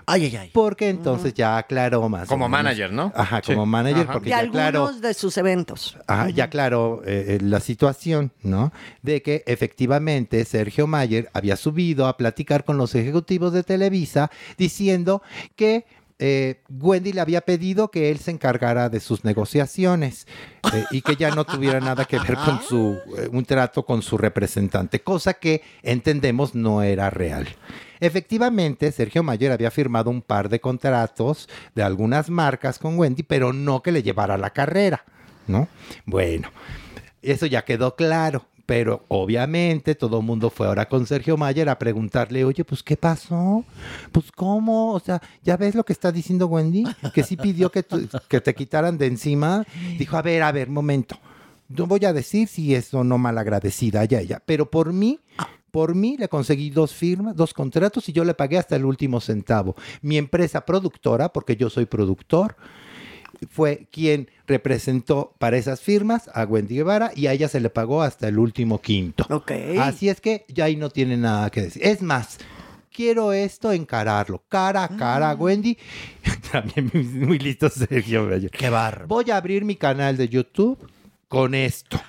Ay, ay, ay. Porque entonces ya aclaró más. Como manager, ¿no? Ajá, Sí. como manager, Ajá. porque ya algunos aclaró. de sus eventos. Ah, ya claro eh, eh, la situación, ¿no? De que efectivamente Sergio Mayer había subido a platicar con los ejecutivos de Televisa diciendo que eh, Wendy le había pedido que él se encargara de sus negociaciones eh, y que ya no tuviera nada que ver con su eh, un trato con su representante, cosa que entendemos no era real. Efectivamente, Sergio Mayer había firmado un par de contratos de algunas marcas con Wendy, pero no que le llevara la carrera, ¿no? Bueno, eso ya quedó claro. Pero obviamente todo el mundo fue ahora con Sergio Mayer a preguntarle, oye, pues ¿qué pasó? Pues ¿cómo? O sea, ¿ya ves lo que está diciendo Wendy? Que sí pidió que, que te quitaran de encima. Dijo, a ver, a ver, momento. No voy a decir si es o no malagradecida ella, ella, pero por mí, por mí le conseguí dos firmas, dos contratos y yo le pagué hasta el último centavo. Mi empresa productora, porque yo soy productor, fue quien representó para esas firmas a Wendy Guevara y a ella se le pagó hasta el último quinto. Así es que ya ahí no tiene nada que decir. Es más, quiero esto encararlo, cara a cara, Wendy. [LAUGHS] También muy, listo Sergio. Qué barro. Voy a abrir mi canal de YouTube con esto.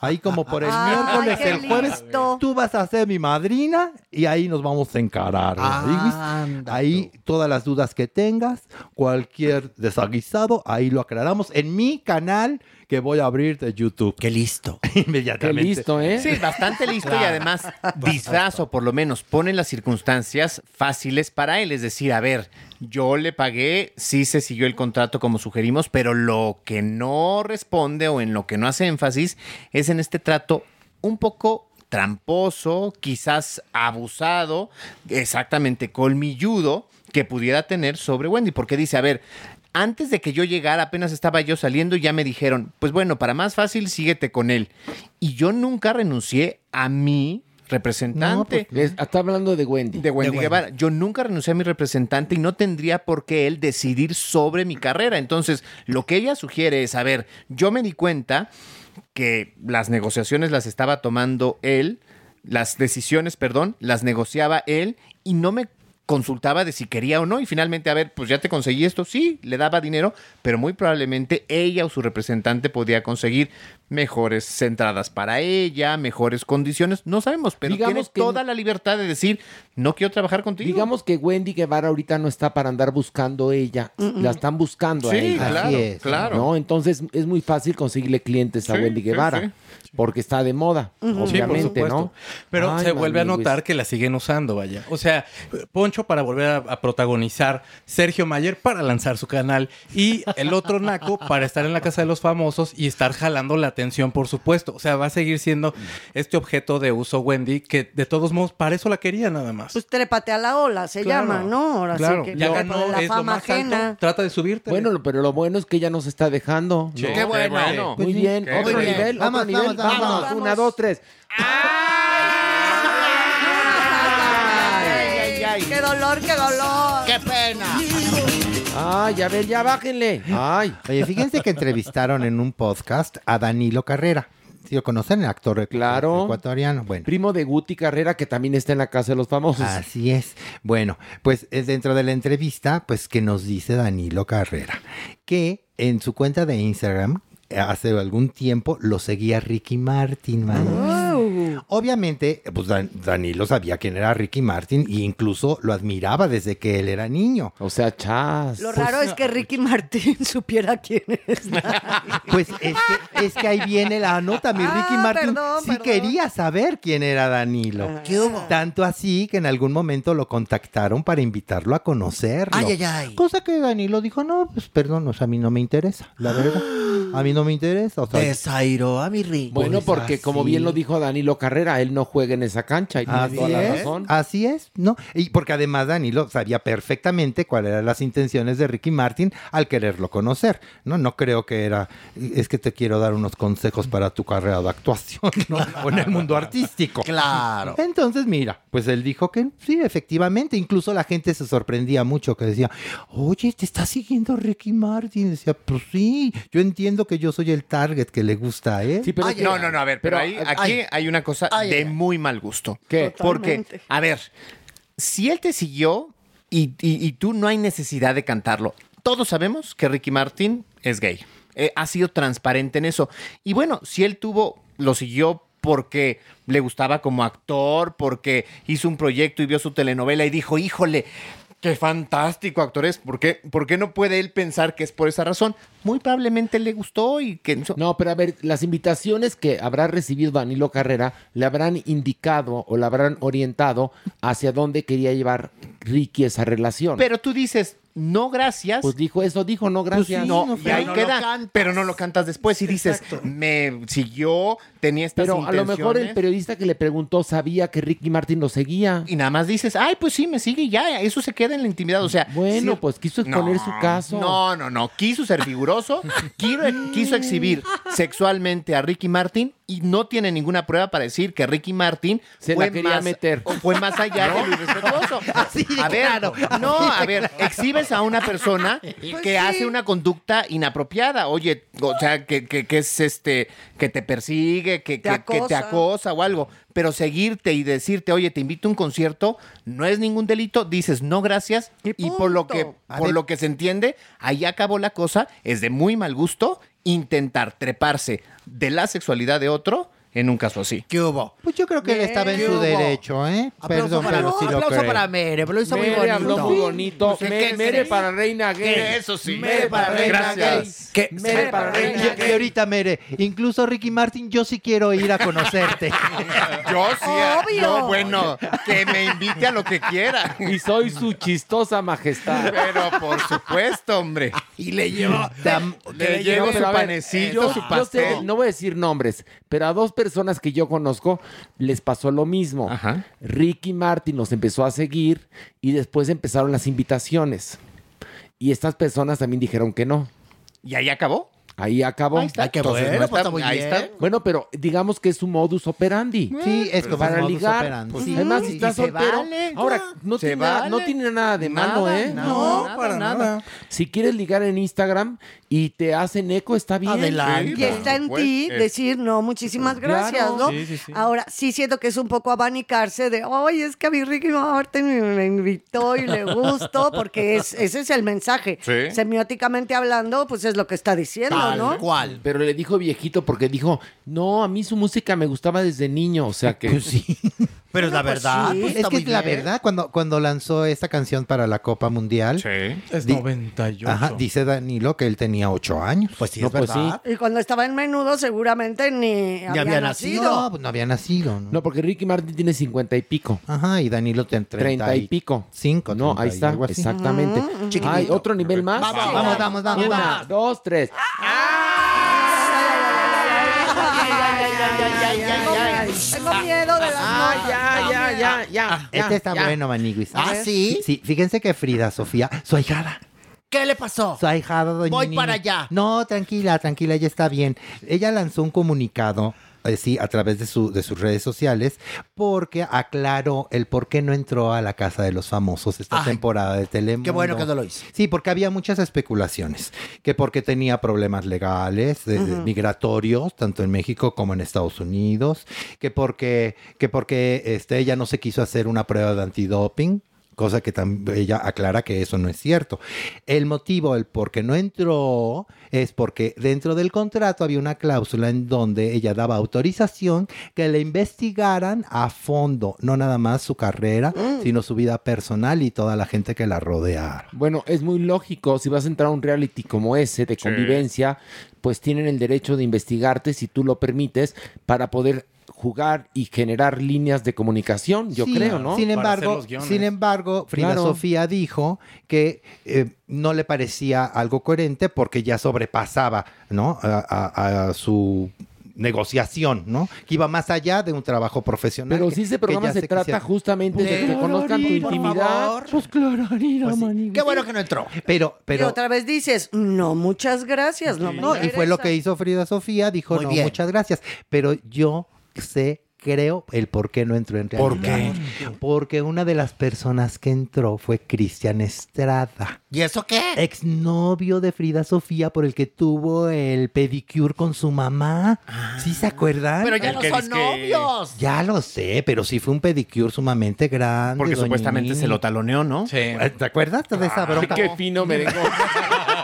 Ahí como por el Ay, miércoles, qué el jueves, listo. tú vas a ser mi madrina y ahí nos vamos a encarar. Ahí todas las dudas que tengas, cualquier desaguisado, ahí lo aclaramos en mi canal que voy a abrir de YouTube. Qué listo. [LAUGHS] Inmediatamente. Qué listo, ¿eh? Sí, bastante listo y además disfrazo, por lo menos pone las circunstancias fáciles para él. Es decir, a ver, yo le pagué, sí se siguió el contrato como sugerimos, pero lo que no responde o en lo que no hace énfasis es en este trato un poco tramposo, quizás abusado, exactamente colmilludo que pudiera tener sobre Wendy, porque dice, a ver, antes de que yo llegara, apenas estaba yo saliendo y ya me dijeron, pues bueno, para más fácil, síguete con él. Y yo nunca renuncié a mi representante. Es- está hablando de Wendy. De Wendy Guevara. Yo nunca renuncié a mi representante y no tendría por qué él decidir sobre mi carrera. Entonces, lo que ella sugiere es, a ver, yo me di cuenta que las negociaciones las estaba tomando él, las decisiones, perdón, las negociaba él y no me consultaba de si quería o no y finalmente, a ver, pues ya te conseguí esto, sí, le daba dinero, pero muy probablemente ella o su representante podía conseguir mejores entradas para ella, mejores condiciones, no sabemos, pero Digamos tienes que- toda la libertad de decir, no quiero trabajar contigo. Digamos que Wendy Guevara ahorita no está para andar buscando ella, la están buscando a ella. claro, Así es. claro. ¿no? Entonces es muy fácil conseguirle clientes a Sí, Wendy sí, Guevara, sí. Porque está de moda, Sí, por obviamente, supuesto. ¿no? Pero Ay, se vuelve a notar que la siguen usando, vaya. O sea, Poncho para volver a, a protagonizar, Sergio Mayer para lanzar su canal y el otro Naco para estar en la casa de los famosos y estar jalando la atención, por supuesto. O sea, va a seguir siendo este objeto de uso Wendy que de todos modos para eso la quería nada más. Pues trépate a la ola, se Claro, llama, ¿no? Ahora claro. sí que Ya ganó, de la es lo fama alto. ajena. Trata de subirte. Bueno, pero lo bueno es que ella nos está dejando. Sí. ¿no? Qué Qué bueno. Muy Pues bien, Qué otro bueno. nivel, Vamos, otro nivel. vamos, vamos, vamos. una, dos, tres. Ay, ay, ay, qué dolor, qué dolor. ¡Qué pena! Ay, a ver, ya bájenle. Ay. Oye, fíjense que entrevistaron en un podcast a Danilo Carrera. ¿Sí lo conocen? El actor Claro. ecuatoriano. Bueno. Primo de Guti Carrera, que también está en la casa de los famosos. Así es. Bueno, pues es dentro de la entrevista, pues que nos dice Danilo Carrera, que en su cuenta de Instagram, hace algún tiempo, lo seguía Ricky Martin, man. Obviamente, pues Dan- Danilo sabía quién era Ricky Martin e incluso lo admiraba desde que él era niño. O sea, chas. Lo raro es que Ricky Martín [LAUGHS] supiera quién es. [LAUGHS] Pues es que, es que ahí viene la nota. Mi Ricky Ah, Martin perdón, sí perdón. quería saber quién era Danilo. ¿Qué hubo? Tanto así que en algún momento lo contactaron para invitarlo a conocerlo. Ay, ay, ay. Cosa que Danilo dijo, no, pues perdón, o sea, a mí no me interesa, la verdad. [GASPS] [GASPS] A mí no me interesa. O sea, Desairó a mi Ricky. Bueno, Pues porque como bien lo dijo Danilo Carrera, él no juega en esa cancha y tiene Así toda la es, razón. así es, ¿no? Y porque además Danilo sabía perfectamente cuáles eran las intenciones de Ricky Martin al quererlo conocer, ¿no? No creo que era, es que te quiero dar unos consejos para tu carrera de actuación, [LAUGHS] ¿no? O en el mundo artístico. Claro. Entonces, mira, pues él dijo que sí, efectivamente, incluso la gente se sorprendía mucho, que decía, oye, te está siguiendo Ricky Martin. Decía, pues sí, yo entiendo que yo soy el target que le gusta. Sí, pero Ay, no, no, no, a ver, pero, ahí, aquí ay. hay una cosa Ay, de muy mal gusto. ¿Qué? Porque, a ver, si él te siguió y, y- y tú no hay necesidad de cantarlo. Todos sabemos que Ricky Martin es gay. Eh, ha sido transparente en eso. Y bueno, si él tuvo, lo siguió porque le gustaba como actor, porque hizo un proyecto y vio su telenovela y dijo, híjole, qué fantástico actor es. ¿Por qué, por qué no puede él pensar que es por esa razón? Muy probablemente le gustó y que... No, pero a ver, las invitaciones que habrá recibido Danilo Carrera le habrán indicado o le habrán orientado hacia dónde quería llevar Ricky esa relación. Pero tú dices, no gracias. pues dijo eso, dijo no gracias. no, y pero ahí no queda. pero no lo cantas después y dices, me siguió, tenía estas Pero a lo mejor el periodista que le preguntó sabía que Ricky Martin lo seguía. Y nada más dices, ay, pues sí, me sigue y ya, eso se queda en la intimidad. O sea, Bueno, sí- pues quiso exponer su caso. No, no, no. Quiso ser figuroso, quiso, quiso exhibir sexualmente a Ricky Martin y no tiene ninguna prueba para decir que Ricky Martin Se la quería más, meter. o fue más allá de lo [LAUGHS] irrespetuoso. [LAUGHS] a ver, no, a ver, exhibes a una persona que hace una conducta inapropiada. Oye, o sea, que, que- que es este, que te persigue, que, Te que- te acosa o algo. Pero seguirte y decirte, oye, te invito a un concierto, no es ningún delito, dices no gracias, y, por lo que, por lo que se entiende, ahí acabó la cosa, es de muy mal gusto intentar treparse de la sexualidad de otro en un caso así. ¿Qué hubo? Pues yo creo que él estaba en ¿Qué su hubo? derecho, ¿eh? Aplauso Perdón, para, pero sí lo aplauso creo. para Mere, pero lo hizo muy Mere bonito. habló muy bonito. Pues, Me- ¿qué Mere para reina gay. Eso sí. Mere para reina Gracias. ¿Qué? gay. Mere para reina Y, y gay. ahorita, Mere, incluso Ricky Martin, yo sí quiero ir a conocerte. [LAUGHS] Yo sí, Obvio. yo, bueno, que me invite a lo que quiera. Y soy su chistosa majestad. Pero por supuesto, hombre. [LAUGHS] Y le llevó. Le llevo No, su yo- su pastel. sé, no voy a decir nombres, pero a dos personas que yo conozco les pasó lo mismo. Ajá. Ricky Martin los empezó a seguir y después empezaron las invitaciones. Y estas personas también dijeron que no. ¿Y ahí acabó? Ahí acabó. Ahí está. Ay, qué Entonces, bueno, no pues está muy ahí bien. está. Bueno, pero digamos que es su modus operandi. Sí, es como para modus ligar. operandi. Pues, Sí, Además, si se soltero. vale, ahora, ya. no tiene, nada, vale. no tiene nada de Nada, malo, ¿eh? nada, No, nada, para nada. nada. Si quieres ligar en Instagram y te hacen eco, está bien. Adelante. Y está en Pues, ti eh. decir, no, muchísimas Claro. gracias, ¿no? Sí, sí, sí. Ahora, sí siento que es un poco abanicarse de, oye, es que a mi Ricky Martin me, me invitó y le gustó, porque es, ese es el mensaje. Sí. Semióticamente hablando, pues es lo que está diciendo, Tal ¿no? cual. Pero le dijo viejito porque dijo, no, a mí su música me gustaba desde niño. O sea que. Pues sí. Pero es la pues verdad. sí. pues es que es la bien. verdad, cuando, cuando lanzó esta canción para la Copa Mundial, Es Di- 98. ajá, dice Danilo que él tenía ocho años. Pues sí, No, es pues verdad. Y cuando estaba en menudo, seguramente ni, había, había nacido. No, pues no había nacido. ¿no? No, porque Ricky Martin tiene cincuenta y pico. Ajá, y Danilo ten- Treinta y pico. Cinco, No, treinta ahí está, algo así. exactamente. Hay otro nivel más. Vamos, Vamos, vamos, vamos, Una, vamos. dos, tres. Tengo miedo de las Ah, notas. ya, ya, ya, ya. Este está ya. bueno, Maniguis. ¿Ah, sí? Sí, fíjense que Frida Sofía, su ahijada. ¿Qué le pasó? Su ahijada, doña Voy Nini. para allá. No, tranquila, tranquila, ella está bien. Ella lanzó un comunicado, eh, sí, a través de, su, de sus redes sociales, porque aclaró el por qué no entró a la Casa de los Famosos esta Ay, temporada de Telemundo. Qué bueno que no lo hizo. Sí, porque había muchas especulaciones, que porque tenía problemas legales, de- de migratorios, tanto en México como en Estados Unidos, que porque, que porque este, ella no se quiso hacer una prueba de antidoping, Cosa que ella aclara que eso no es cierto. El motivo, el por qué no entró, es porque dentro del contrato había una cláusula en donde ella daba autorización que le investigaran a fondo, no nada más su carrera, sino su vida personal y toda la gente que la rodea. Bueno, es muy lógico, si vas a entrar a un reality como ese de convivencia, pues tienen el derecho de investigarte si tú lo permites para poder jugar y generar líneas de comunicación, yo Sí, creo, ¿no? Sin embargo, sin embargo, Frida Claro. Sofía dijo que eh, no le parecía algo coherente porque ya sobrepasaba, ¿no? A, a- a su negociación, ¿no? Que iba más allá de un trabajo profesional. Pero que- si ese que programa se trata quisiera- justamente de que Pues, conozcan tu intimidad. favor. Pues clararira, Qué bueno que no entró. Pero, y pero otra vez dices, no, muchas gracias. No, me No, y fue lo interesa". que hizo Frida Sofía, dijo, Muy no, bien. muchas gracias. Pero yo sé, creo, el por qué no entró en ¿Por realidad. Porque una de las personas que entró fue Cristian Estrada. ¿Y eso qué? Exnovio de Frida Sofía por el que tuvo el pedicure con su mamá. ¿Sí se acuerdan? Pero ya no son novios. Ya lo sé, pero sí fue un pedicure sumamente grande. Porque supuestamente Nini. se lo taloneó, ¿no? Sí. ¿Te acuerdas de esa bronca? Qué fino merengón. [LAUGHS]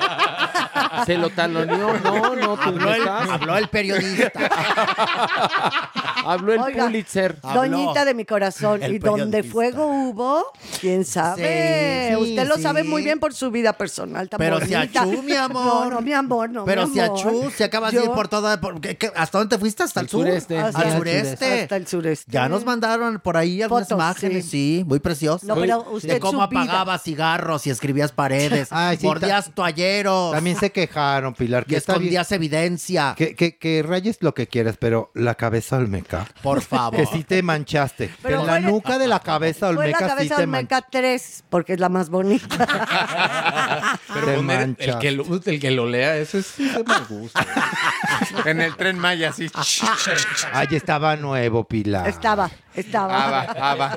Se lo taloneó, [LAUGHS] no, no, tú Habló no el, estás. habló el periodista. [LAUGHS] Habló el Oiga, Pulitzer. Doñita de mi corazón, El y donde fuego hubo, quién sabe. Sí, sí, Usted lo sí. sabe muy bien por su vida personal. Tan Pero si bonita. achú, mi amor. No, no, mi amor, no. Pero mi si amor. achú, si acabas de ir Yo- por toda. por- ¿qué- qué- ¿Hasta dónde te fuiste? ¿Hasta el sur? sureste. Al Hasta el sureste. Hasta el sureste. Ya nos mandaron por ahí algunas Fotos, imágenes, sí, muy preciosas. No, pero usted de cómo apagabas cigarros y escribías paredes, [LAUGHS] Ay, sí, mordías toalleros También se quejaron, Pilar, y que bien- escondías evidencia. Que, que, que rayes lo que quieras, pero la cabeza olmeca. Por [LAUGHS] favor. Que sí te manchaste. Pero en la fue- nuca de la cabeza Fue la olmeca sí cabeza te Olmeca 3, porque es la más bonita. [LAUGHS] Pero Te poner el que, lo, el que lo lea, eso es de mal gusto. [LAUGHS] [LAUGHS] En el tren Maya, sí. Ahí estaba nuevo, Pilar. estaba, estaba. Ah, va.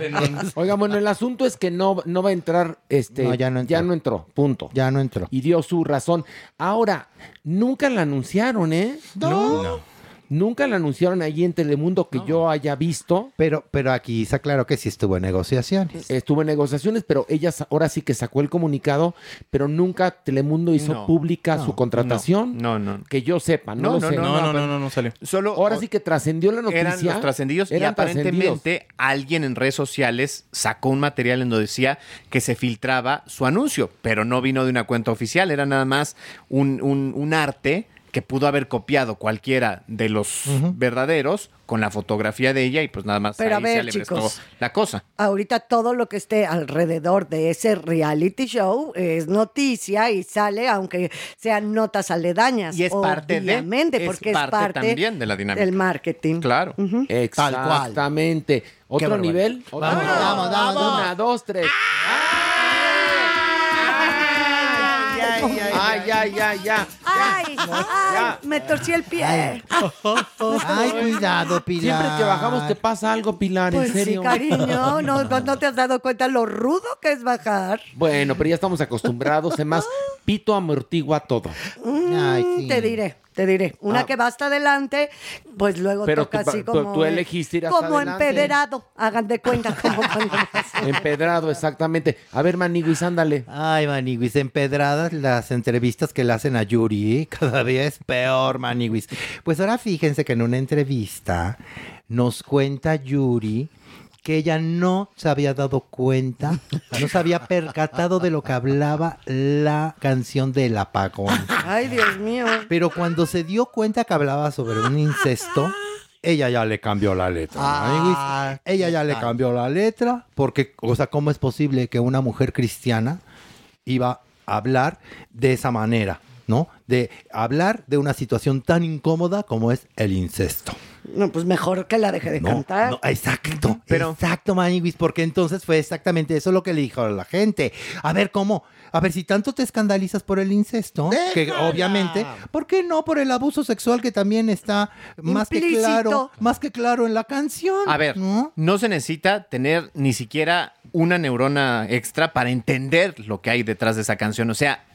Oiga, bueno, el asunto es que no, no va a entrar, este, No, ya no entró. entró, punto. Ya no entró. Y dio su razón. Ahora, nunca la anunciaron, ¿eh? No. Nunca la anunciaron allí en Telemundo que yo haya visto. Pero, pero aquí está claro que sí estuvo en negociaciones. Estuvo en negociaciones, pero ella ahora sí que sacó el comunicado, pero nunca Telemundo hizo No, pública no, su contratación. No, no. Que yo sepa, no, No, lo no, sé. No, no, no, no, no salió. Solo Ahora sí que trascendió la noticia. eran los trascendidos y Eran aparentemente alguien en redes sociales sacó un material en donde decía que se filtraba su anuncio, pero no vino de una cuenta oficial, era nada más un, un- un arte que pudo haber copiado cualquiera de los verdaderos con la fotografía de ella y pues nada más Pero a ahí ver, se alebrestó chicos. la cosa. Ahorita todo lo que esté alrededor de ese reality show es noticia y sale, aunque sean notas aledañas. Y es parte de- es porque parte es parte también de la dinámica. del marketing. Claro. Exactamente. ¿Otro nivel? ¿Otro Vamos, nivel? vamos, vamos, vamos. Una, dos, tres. Ay, ay, ay, ya. ¡Ay! ¡Ay! Me torcí el pie. Ay, cuidado, Pilar. Siempre que bajamos te pasa algo, Pilar, Pues en sí, serio. cariño. [LAUGHS] No, no, te has dado cuenta lo rudo que es bajar. Bueno, pero ya estamos acostumbrados. Además, [LAUGHS] Pito amortigua todo. Ay, Mm, sí. Te diré, te diré. Una Ah. que va hasta adelante, pues luego Pero toca tú- así como. tú elegiste ir hasta Como adelante. empederado. Hagan de cuenta como [LAUGHS] Empedrado, exactamente. A ver, Maniguis, ándale. Ay, Maniguis, empedradas las entrevistas que le hacen a Yuri. ¿eh? Cada vez peor, Maniguis. Pues ahora fíjense que en una entrevista nos cuenta Yuri que ella no se había dado cuenta, no se había percatado de lo que hablaba la canción del apagón. Ay, Dios mío. Pero cuando se dio cuenta que hablaba sobre un incesto, ella ya le cambió la letra. Ah, ella ya le cambió la letra porque, o sea, ¿cómo es posible que una mujer cristiana iba a hablar de esa manera? ¿No? De hablar de una situación tan incómoda como es el incesto. No, pues mejor que la deje de No, cantar. no, exacto, exacto, Maniguis, porque entonces fue exactamente eso lo que le dijo a la gente. A ver, ¿cómo? A ver, si tanto te escandalizas por el incesto, que obviamente, ¿por qué no por el abuso sexual que también está más que claro, más que claro en la canción? A ver, ¿no? no se necesita tener ni siquiera una neurona extra para entender lo que hay detrás de esa canción. O sea,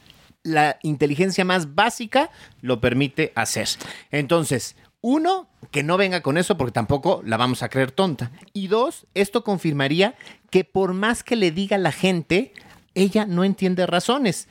la inteligencia más básica lo permite hacer. Entonces, Uno, que no venga con eso porque tampoco la vamos a creer tonta. Y dos, esto confirmaría que por más que le diga la gente, ella no entiende razones.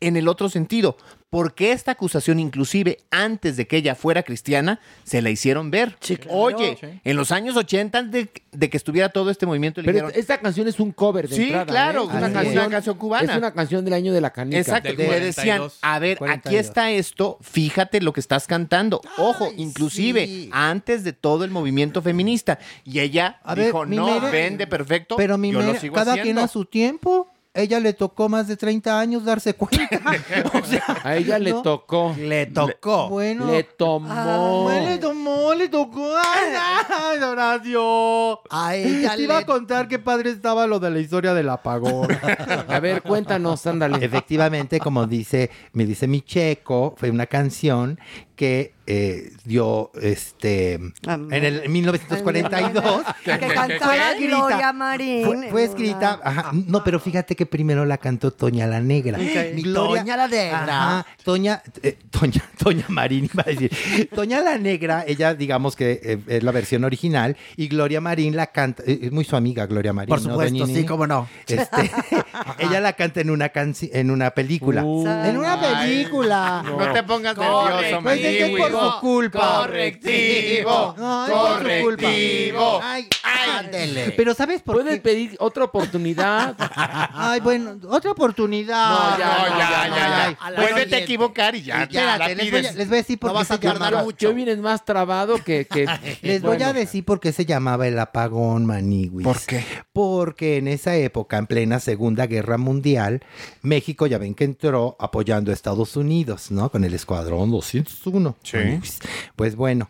En el otro sentido, porque esta acusación inclusive antes de que ella fuera cristiana se la hicieron ver. Oye, en los años 80 de, de que estuviera todo este movimiento le Pero dijeron, esta canción es un cover de Sí, entrada, claro, ¿eh? una canción- es. una canción cubana. Es una canción del año de la canica. Exacto, le decían, a ver, aquí está esto, fíjate lo que estás cantando. Ojo, inclusive antes de todo el movimiento feminista. Y ella A dijo, no, Mere- vende perfecto, Pero mi yo lo sigo cada haciendo". quien a su tiempo. Ella le tocó más de 30 años darse cuenta. [LAUGHS] A ella le tocó. Le tocó. Bueno. Le tomó. Bueno, le tomó, le tocó. ¡Ay, [LAUGHS] ay, Horacio! A ella Te iba le- a contar qué padre estaba lo de la historia del apagón. [LAUGHS] A ver, cuéntanos, ándale. Efectivamente, como dice, me dice mi checo, fue una canción que eh, dio este en el 1942 [LAUGHS] Que cantaba Gloria Marín. fue, fue escrita, ajá, no, pero fíjate que primero la cantó Toña la Negra. Mi Toña la Negra. Ajá, Toña, eh, Toña, [LAUGHS] Toña Marín iba a decir. Toña la Negra, ella digamos que eh, es la versión original y Gloria Marín la canta, eh, es muy su amiga Gloria Marín. Por ¿no, supuesto, sí, cómo no. Este, [LAUGHS] ella la canta en una en una película. en una película. No te pongas Correctivo. nervioso, que es por su culpa. Correctivo. No, es por su culpa. Correctivo. Ay, ándele. Pero ¿sabes por ¿Puedes qué? pedir otra oportunidad? [LAUGHS] Ay, bueno, otra oportunidad. No, ya, No, ya, ya, ya. Ay, Puedes bueno, te equivocar y ya, ya Espérate, la les voy, a, pides. les voy a decir por No qué vas a se tardar llamaba. mucho. Yo vienes más trabado que... que [LAUGHS] Les voy a decir por qué se llamaba el apagón Maniguis. ¿Por qué? Porque en esa época, en plena Segunda Guerra Mundial, México ya ven que entró apoyando a Estados Unidos, ¿no? Con el Escuadrón 201. Sí. Maniguis. Pues bueno,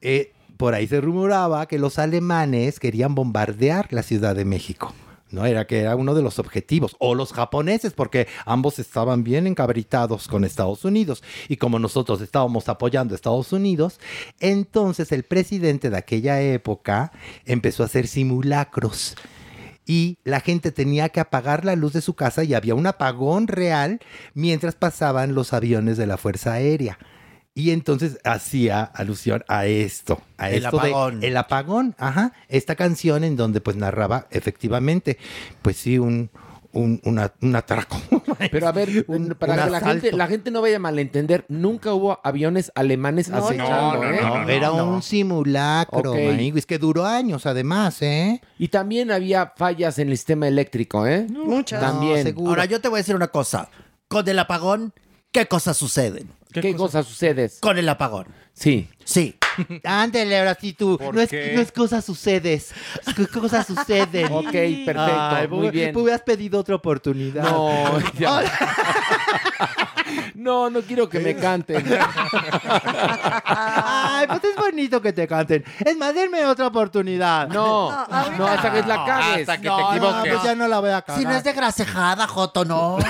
eh, por ahí se rumoraba que los alemanes querían bombardear la Ciudad de México. ¿no? Era que era uno de los objetivos. O los japoneses, porque ambos estaban bien encabritados con Estados Unidos. Y como nosotros estábamos apoyando a Estados Unidos, entonces el presidente de aquella época empezó a hacer simulacros. Y la gente tenía que apagar la luz de su casa y había un apagón real mientras pasaban los aviones de la Fuerza Aérea. Y entonces hacía alusión a esto, a El esto de apagón. el apagón, ajá, esta canción en donde pues narraba efectivamente, pues sí, un, un, una- un atraco. [LAUGHS] Pero a ver, Un- para un que la gente, la gente no vaya a malentender, nunca hubo aviones alemanes No, acechando, no, ¿eh? no, no, Era un simulacro, Ok. maniguis, que duró años además, ¿eh? Y también había fallas en el sistema eléctrico, ¿eh? Muchas. También. No, seguro. Ahora yo te voy a decir una cosa. Con el apagón, ¿qué cosas suceden? ¿Qué, cosas suceden? Con el apagón. Sí. Sí. [LAUGHS] Ándele, ahora sí tú. ¿Por No es, qué? no es cosas sucedes. Es que cosas suceden. [LAUGHS] Ok, perfecto, Ay, muy hu- bien. Hubieras pedido otra oportunidad. No, [LAUGHS] ya. No, no quiero que me canten. Ay, pues es bonito que te canten. Es más, denme otra oportunidad. No, No, no, hasta que la cagues. Hasta que No, te no, equivoques. pues ya no la voy a cagar. Si no es de grasejada, Joto, no. [LAUGHS]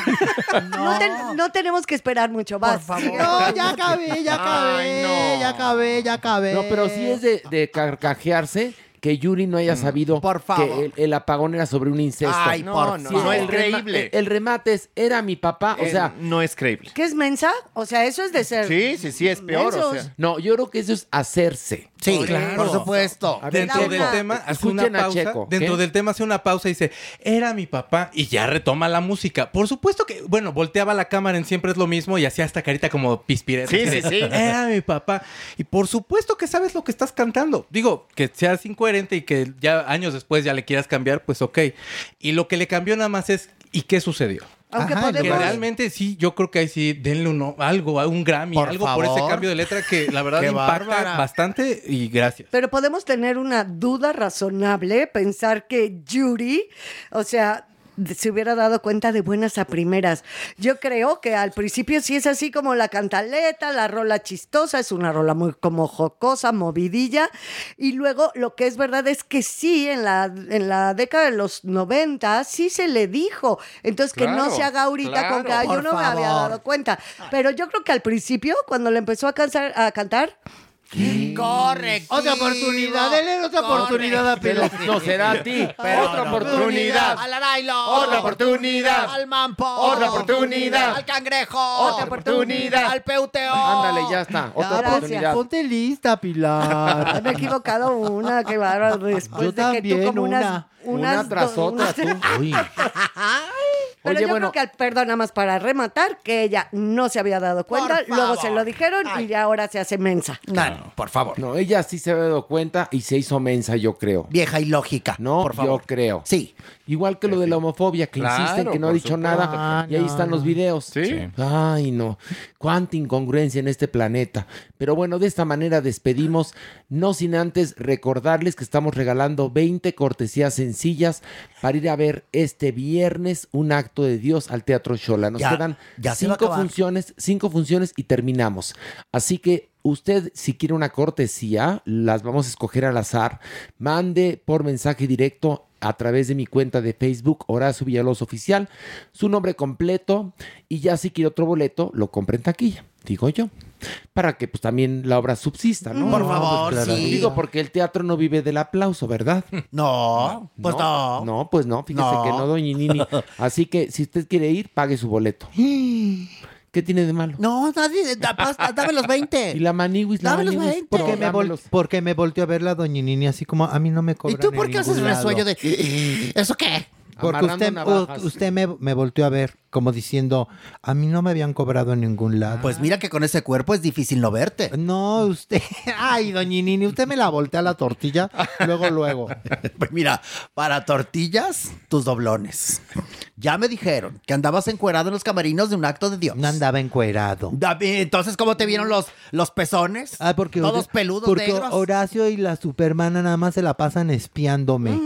No, te- no tenemos que esperar mucho. Vas. Por favor. No, ya acabé, ya acabé, Ay, no. ya acabé, ya acabé. No, pero sí es de, de carcajearse que Yuri no haya sabido por favor. que el, el apagón era sobre un incesto. Ay, No, por no, Sí, favor. no es creíble. El, el remate es, era mi papá, o Eh, sea, no es creíble. ¿Qué es mensa? O sea, eso es de ser. Sí, sí, sí, es peor. O sea. no, yo creo que eso es hacerse. Sí, Claro. por supuesto. Ver, Dentro del tema hace una pausa. Checo, Dentro ¿qué? del tema hace una pausa y dice, era mi papá y ya retoma la música. Por supuesto que, bueno, volteaba la cámara en siempre es lo mismo y hacía esta carita como pispireta. Sí, sí, sí. Era mi papá. Y por supuesto que sabes lo que estás cantando. Digo, que seas incoherente y que ya años después ya le quieras cambiar, pues ok. Y lo que le cambió nada más es, ¿y qué sucedió? Aunque Ajá, Que podemos. realmente sí, yo creo que ahí sí, denle uno, algo, un Grammy, Por algo por ese cambio de letra que la [LAUGHS] verdad impacta bárbara. bastante y gracias. Pero podemos tener una duda razonable, pensar que Yuri, o sea, se hubiera dado cuenta de buenas a primeras. Yo creo que al principio sí es así como la cantaleta, la rola chistosa, es una rola muy como jocosa, movidilla, y luego lo que es verdad es que sí, en la, en la década de los 90 sí se le dijo. Entonces que no Claro, se haga ahorita con que claro. "Ay, yo Por no me había dado cuenta. Pero yo creo que al principio, cuando le empezó a, cansar- a cantar, Correcto. Otra oportunidad, denle otra oportunidad a no será a ti. Pero Otra no. oportunidad. Al Arailo. Otra oportunidad. Al Mampo. Otra oportunidad. Al Cangrejo. Otra oportunidad. Al Peuteo. Ándale, ya está. Otra Gracias. oportunidad. Ponte lista, Pilar. [LAUGHS] Me he equivocado una, qué bárbaro. Después Yo de que tú como una. unas Una tras do- otra, tú. [LAUGHS] Uy. Pero Oye, yo bueno. creo que, perdón, nada más para rematar, que ella no se había dado cuenta, luego se lo dijeron y ahora se hace mensa. No, por favor. No, ella sí se había dado cuenta y se hizo mensa, yo creo. Vieja y lógica. No, por favor. yo creo. Sí. Igual que lo de la homofobia, que Claro, insisten que no ha dicho supuesto. nada. Y ahí Ah, están no, los no. videos. Sí. Ay, no. Cuánta incongruencia en este planeta. Pero bueno, de esta manera despedimos, no sin antes recordarles que estamos regalando 20 cortesías sencillas para ir a ver este viernes un acto de Dios al Teatro Shola. Nos Ya- quedan ya cinco funciones, cinco funciones y terminamos. Así que usted, si quiere una cortesía, las vamos a escoger al azar. Mande por mensaje directo a través de mi cuenta de Facebook, Horacio Villalobos Oficial, su nombre completo y ya si quiere otro boleto, lo compre en taquilla, digo yo. Para que pues también la obra subsista, ¿no? Por favor, claro. sí. Digo, porque el teatro no vive del aplauso, ¿verdad? No, pues no. No, pues no, fíjese No. que no, doña Nini. Así que si usted quiere ir, pague su boleto. ¿Qué tiene de malo? No, nadie, da- basta, dame los 20. Y la maniwis, la Dame los maniwis. 20. Porque, No, me porque me volteó a ver la doñinini así como a mí no me ¿Y cobran tú por qué haces ningún el lado". sueño de ¿Eso qué? Porque usted, navajas. usted me, me volteó a ver como diciendo, a mí no me habían cobrado en ningún lado. Pues mira que con ese cuerpo es difícil no verte. No, usted, [LAUGHS] ay, doñinini, usted me la voltea la tortilla, luego, luego. [LAUGHS] Pues mira, para tortillas, tus doblones. Ya me dijeron que andabas encuerado en los camarinos de un acto de Dios. No andaba encuerado. David, Entonces, ¿cómo te vieron los, los pezones? Ah, porque Todos peludos, porque negros. Horacio y la Supermana nada más se la pasan espiándome.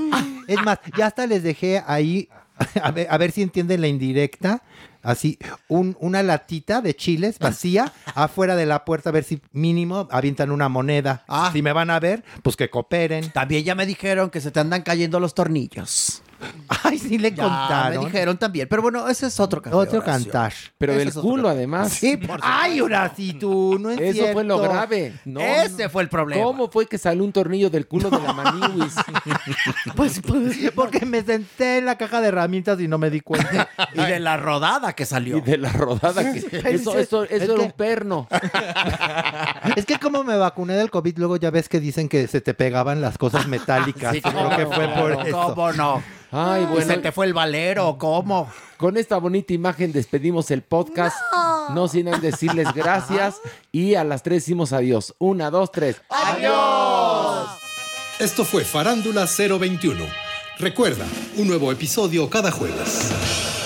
Es más, ya hasta les dejé ahí [LAUGHS] a ver, a ver si entienden la indirecta. Así, un- una latita de chiles vacía [LAUGHS] afuera de la puerta, a ver si mínimo avientan una moneda. Ah. Si me van a ver, pues que cooperen. También ya me dijeron que se te andan cayendo los tornillos. Ay, sí le Ya contaron. me dijeron también. Pero bueno, ese es otro cantar. Otro cantar. Pero Ese del es otro culo, cantar. además. Sí, por Ay, Horacio, tú, no es Eso fue lo cierto. grave. No, Ese fue el problema. ¿Cómo fue que salió un tornillo del culo de la [LAUGHS] maniwis? Pues, pues, porque me senté en la caja de herramientas y no me di cuenta. Y de la rodada que salió. y de la rodada que... [LAUGHS] Eso, eso, eso Es era que- un perno. Es que como me vacuné del COVID, luego ya ves que dicen que se te pegaban las cosas [LAUGHS] metálicas. Sí, Creo que fue por eso. ¿Cómo no? Ay, ¿Y bueno. se te fue el valero? ¿Cómo? Con esta bonita imagen despedimos el podcast. No, sin antes decirles gracias. Y a las tres decimos adiós. Una, dos, tres. Esto fue Farándula 021. Recuerda, un nuevo episodio cada jueves.